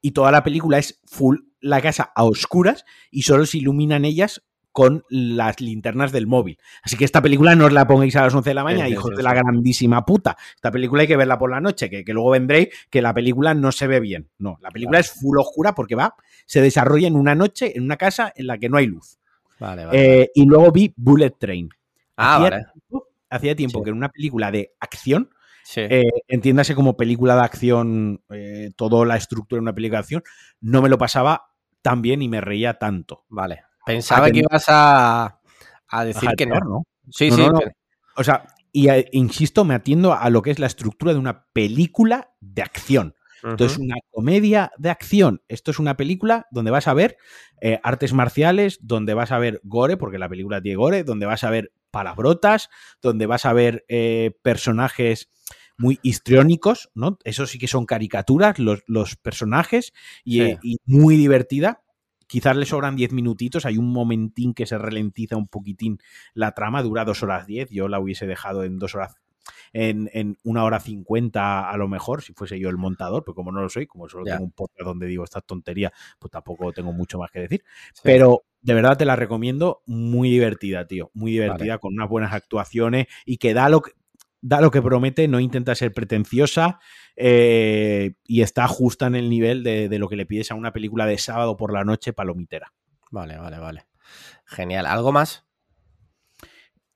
y toda la película es full la casa a oscuras y solo se iluminan ellas con las linternas del móvil. Así que esta película no os la pongáis a las 11 de la mañana, Sí, hijos sí, de la grandísima puta. Esta película hay que verla por la noche, que, que luego vendréis que la película no se ve bien. No, la película es full oscura porque va, se desarrolla en una noche, en una casa en la que no hay luz. Vale, vale. Eh, y luego vi Bullet Train. ah, hacía vale. tiempo- Hacía tiempo Sí. que en una película de acción Sí. eh, entiéndase como película de acción, eh, toda la estructura de una película de acción, no me lo pasaba tan bien y me reía tanto. Vale. Pensaba que ibas a, a decir Ajá, que no. ¿no? Sí, No, sí. no, pero- O sea, y eh, insisto, me atiendo a lo que es la estructura de una película de acción. Esto es Ujú. una comedia de acción. Esto es una película donde vas a ver eh, artes marciales, donde vas a ver gore, porque la película tiene gore, donde vas a ver palabrotas, donde vas a ver eh, personajes muy histriónicos, ¿no? Eso sí que son caricaturas, los, los personajes, y, Sí. eh, y muy divertida. Quizás le sobran 10 minutitos, hay un momentín que se ralentiza un poquitín la trama, dura dos horas 10, yo la hubiese dejado en dos horas en, en una hora cincuenta a lo mejor, si fuese yo el montador, pero como no lo soy, como solo tengo un podcast donde digo estas tonterías, pues tampoco tengo mucho más que decir. Sí. Pero de verdad te la recomiendo, muy divertida, tío, muy divertida, con unas buenas actuaciones y que da lo que, da lo que promete, no intenta ser pretenciosa eh, y está justa en el nivel de, de lo que le pides a una película de sábado por la noche palomitera. Vale, vale, vale. Genial. ¿Algo más?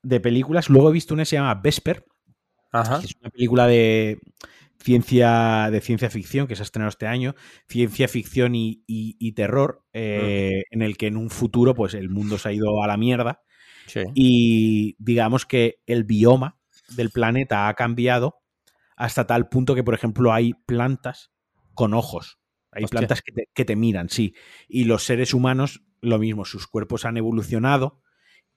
De películas, luego he visto una que se llama Vesper, Ajá. que es una película de ciencia de ciencia ficción que se ha estrenado este año, ciencia ficción y, y- y terror, eh, en el que en un futuro pues el mundo se ha ido a la mierda Sí. y digamos que el bioma del planeta ha cambiado hasta tal punto que, por ejemplo, hay plantas con ojos. Hay Hostia. plantas que te, que te miran, sí. Y los seres humanos, lo mismo, sus cuerpos han evolucionado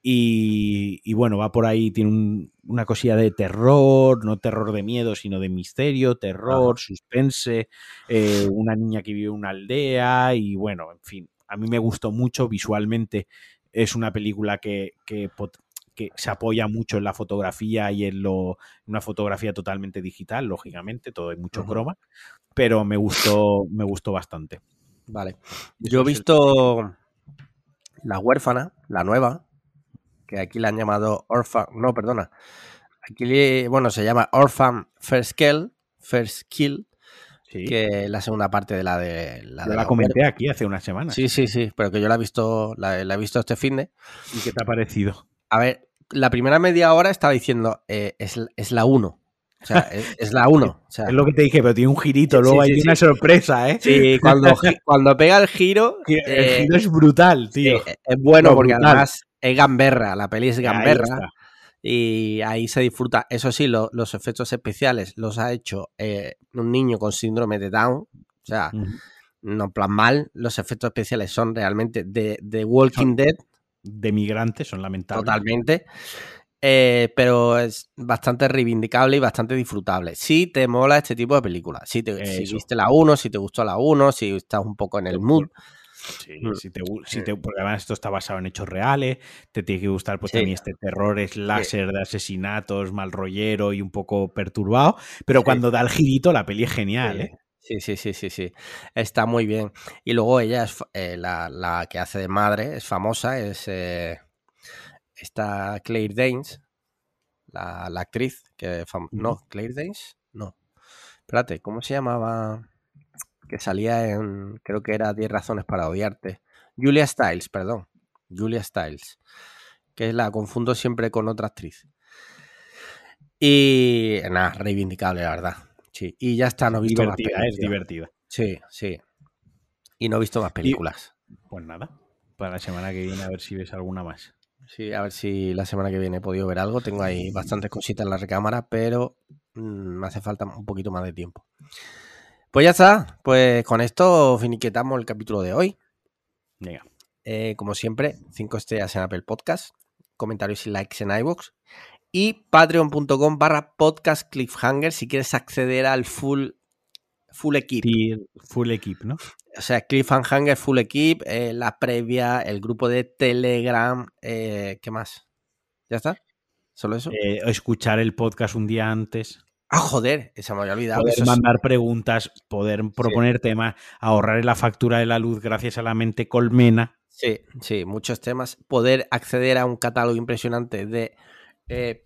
y, y bueno, va por ahí, tiene un- una cosilla de terror, no terror de miedo, sino de misterio, terror, suspense, eh, una niña que vive en una aldea y bueno, en fin, a mí me gustó mucho visualmente. Es una película que, que pot- que se apoya mucho en la fotografía y en lo, una fotografía totalmente digital, lógicamente, todo hay mucho Ujú. croma, pero me gustó, me gustó bastante. Vale. Yo he visto La huérfana, la nueva, que aquí la han llamado Orphan. No, perdona. Aquí, bueno, se llama Orphan First Kill, First Kill, Sí, que es la segunda parte de la de la, yo de la la comenté aquí hace unas semanas. Sí, sí, sí, pero que yo la he visto, la, la he visto este fin de. ¿Y qué te ha parecido? A ver, la primera media hora estaba diciendo, eh, es, es la 1. O sea, es, es la 1. O sea, Es lo que te dije, pero tiene un girito, luego sí, hay sí. una sorpresa, ¿eh? sí, cuando, cuando pega el giro, El eh, giro es brutal, tío. eh, es bueno No, porque brutal. además es gamberra, la peli es gamberra. y ahí se disfruta. Eso sí, lo- los efectos especiales los ha hecho eh, un niño con síndrome de Down. O sea, no plan mal. Los efectos especiales son realmente de, de Walking Son Dead, De migrantes, son lamentables. totalmente. Eh, pero es bastante reivindicable y bastante disfrutable. Si te mola este tipo de películas. Si, te, si viste la 1, si te gustó la 1, si estás un poco en el mood. Sí, Mm. si te, si te- porque además esto está basado en hechos reales, te tiene que gustar pues Sí. también este terror es láser de asesinatos, mal rollero y un poco perturbado, pero Sí. cuando da el girito la peli es genial, ¿eh? Sí, sí, sí, sí, sí. Está muy bien. Y luego ella es eh, la, la que hace de madre, es famosa, es eh, esta Claire Danes, la, la actriz que fam- no, Claire Danes, no. Espérate, ¿cómo se llamaba? Que salía en, creo que era 10 razones para odiarte. Julia Stiles, perdón. Julia Stiles, que la confundo siempre con otra actriz. Y nada, reivindicable, la verdad. Sí, y ya está, no he visto más divertida, pelis, es tío. divertida. Sí, sí. Y no he visto más películas. Pues nada, para la semana que viene a ver si ves alguna más. Sí, a ver si la semana que viene he podido ver algo. Tengo ahí bastantes cositas en la recámara, pero mm, me hace falta un poquito más de tiempo. Pues ya está. Pues con esto finiquetamos el capítulo de hoy. Venga, Eh, como siempre, 5 estrellas en Apple Podcast, comentarios y likes en iVoox y patreon.com barra podcast cliffhanger si quieres acceder al full, full equip. Full equip, ¿no? O sea, cliffhanger full equip, eh, la previa, el grupo de Telegram, eh, ¿qué más? ¿Ya está? ¿Solo eso? Eh, escuchar el podcast un día antes, ah, joder, esa me había olvidado. poder eso mandar preguntas, poder proponer temas, ahorrar en la factura de la luz gracias a la mente colmena. Sí, sí, muchos temas. Poder acceder a un catálogo impresionante de eh,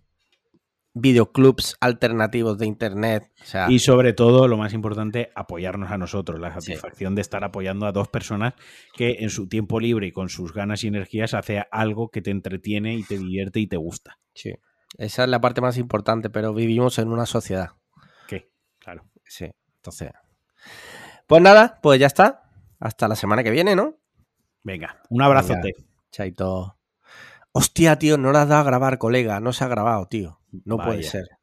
videoclubs alternativos de internet. O sea, Y sobre todo, lo más importante, apoyarnos a nosotros, la Sí. satisfacción de estar apoyando a dos personas que en su tiempo libre y con sus ganas y energías hace algo que te entretiene y te divierte y te gusta. sí, esa es la parte más importante, pero vivimos en una sociedad. ¿Qué? Claro. Sí, entonces. Pues nada, pues ya está. Hasta la semana que viene, ¿no? Venga, un abrazote. Chaito. Hostia, tío, no la has dado a grabar, colega. No se ha grabado, tío. No puede ser.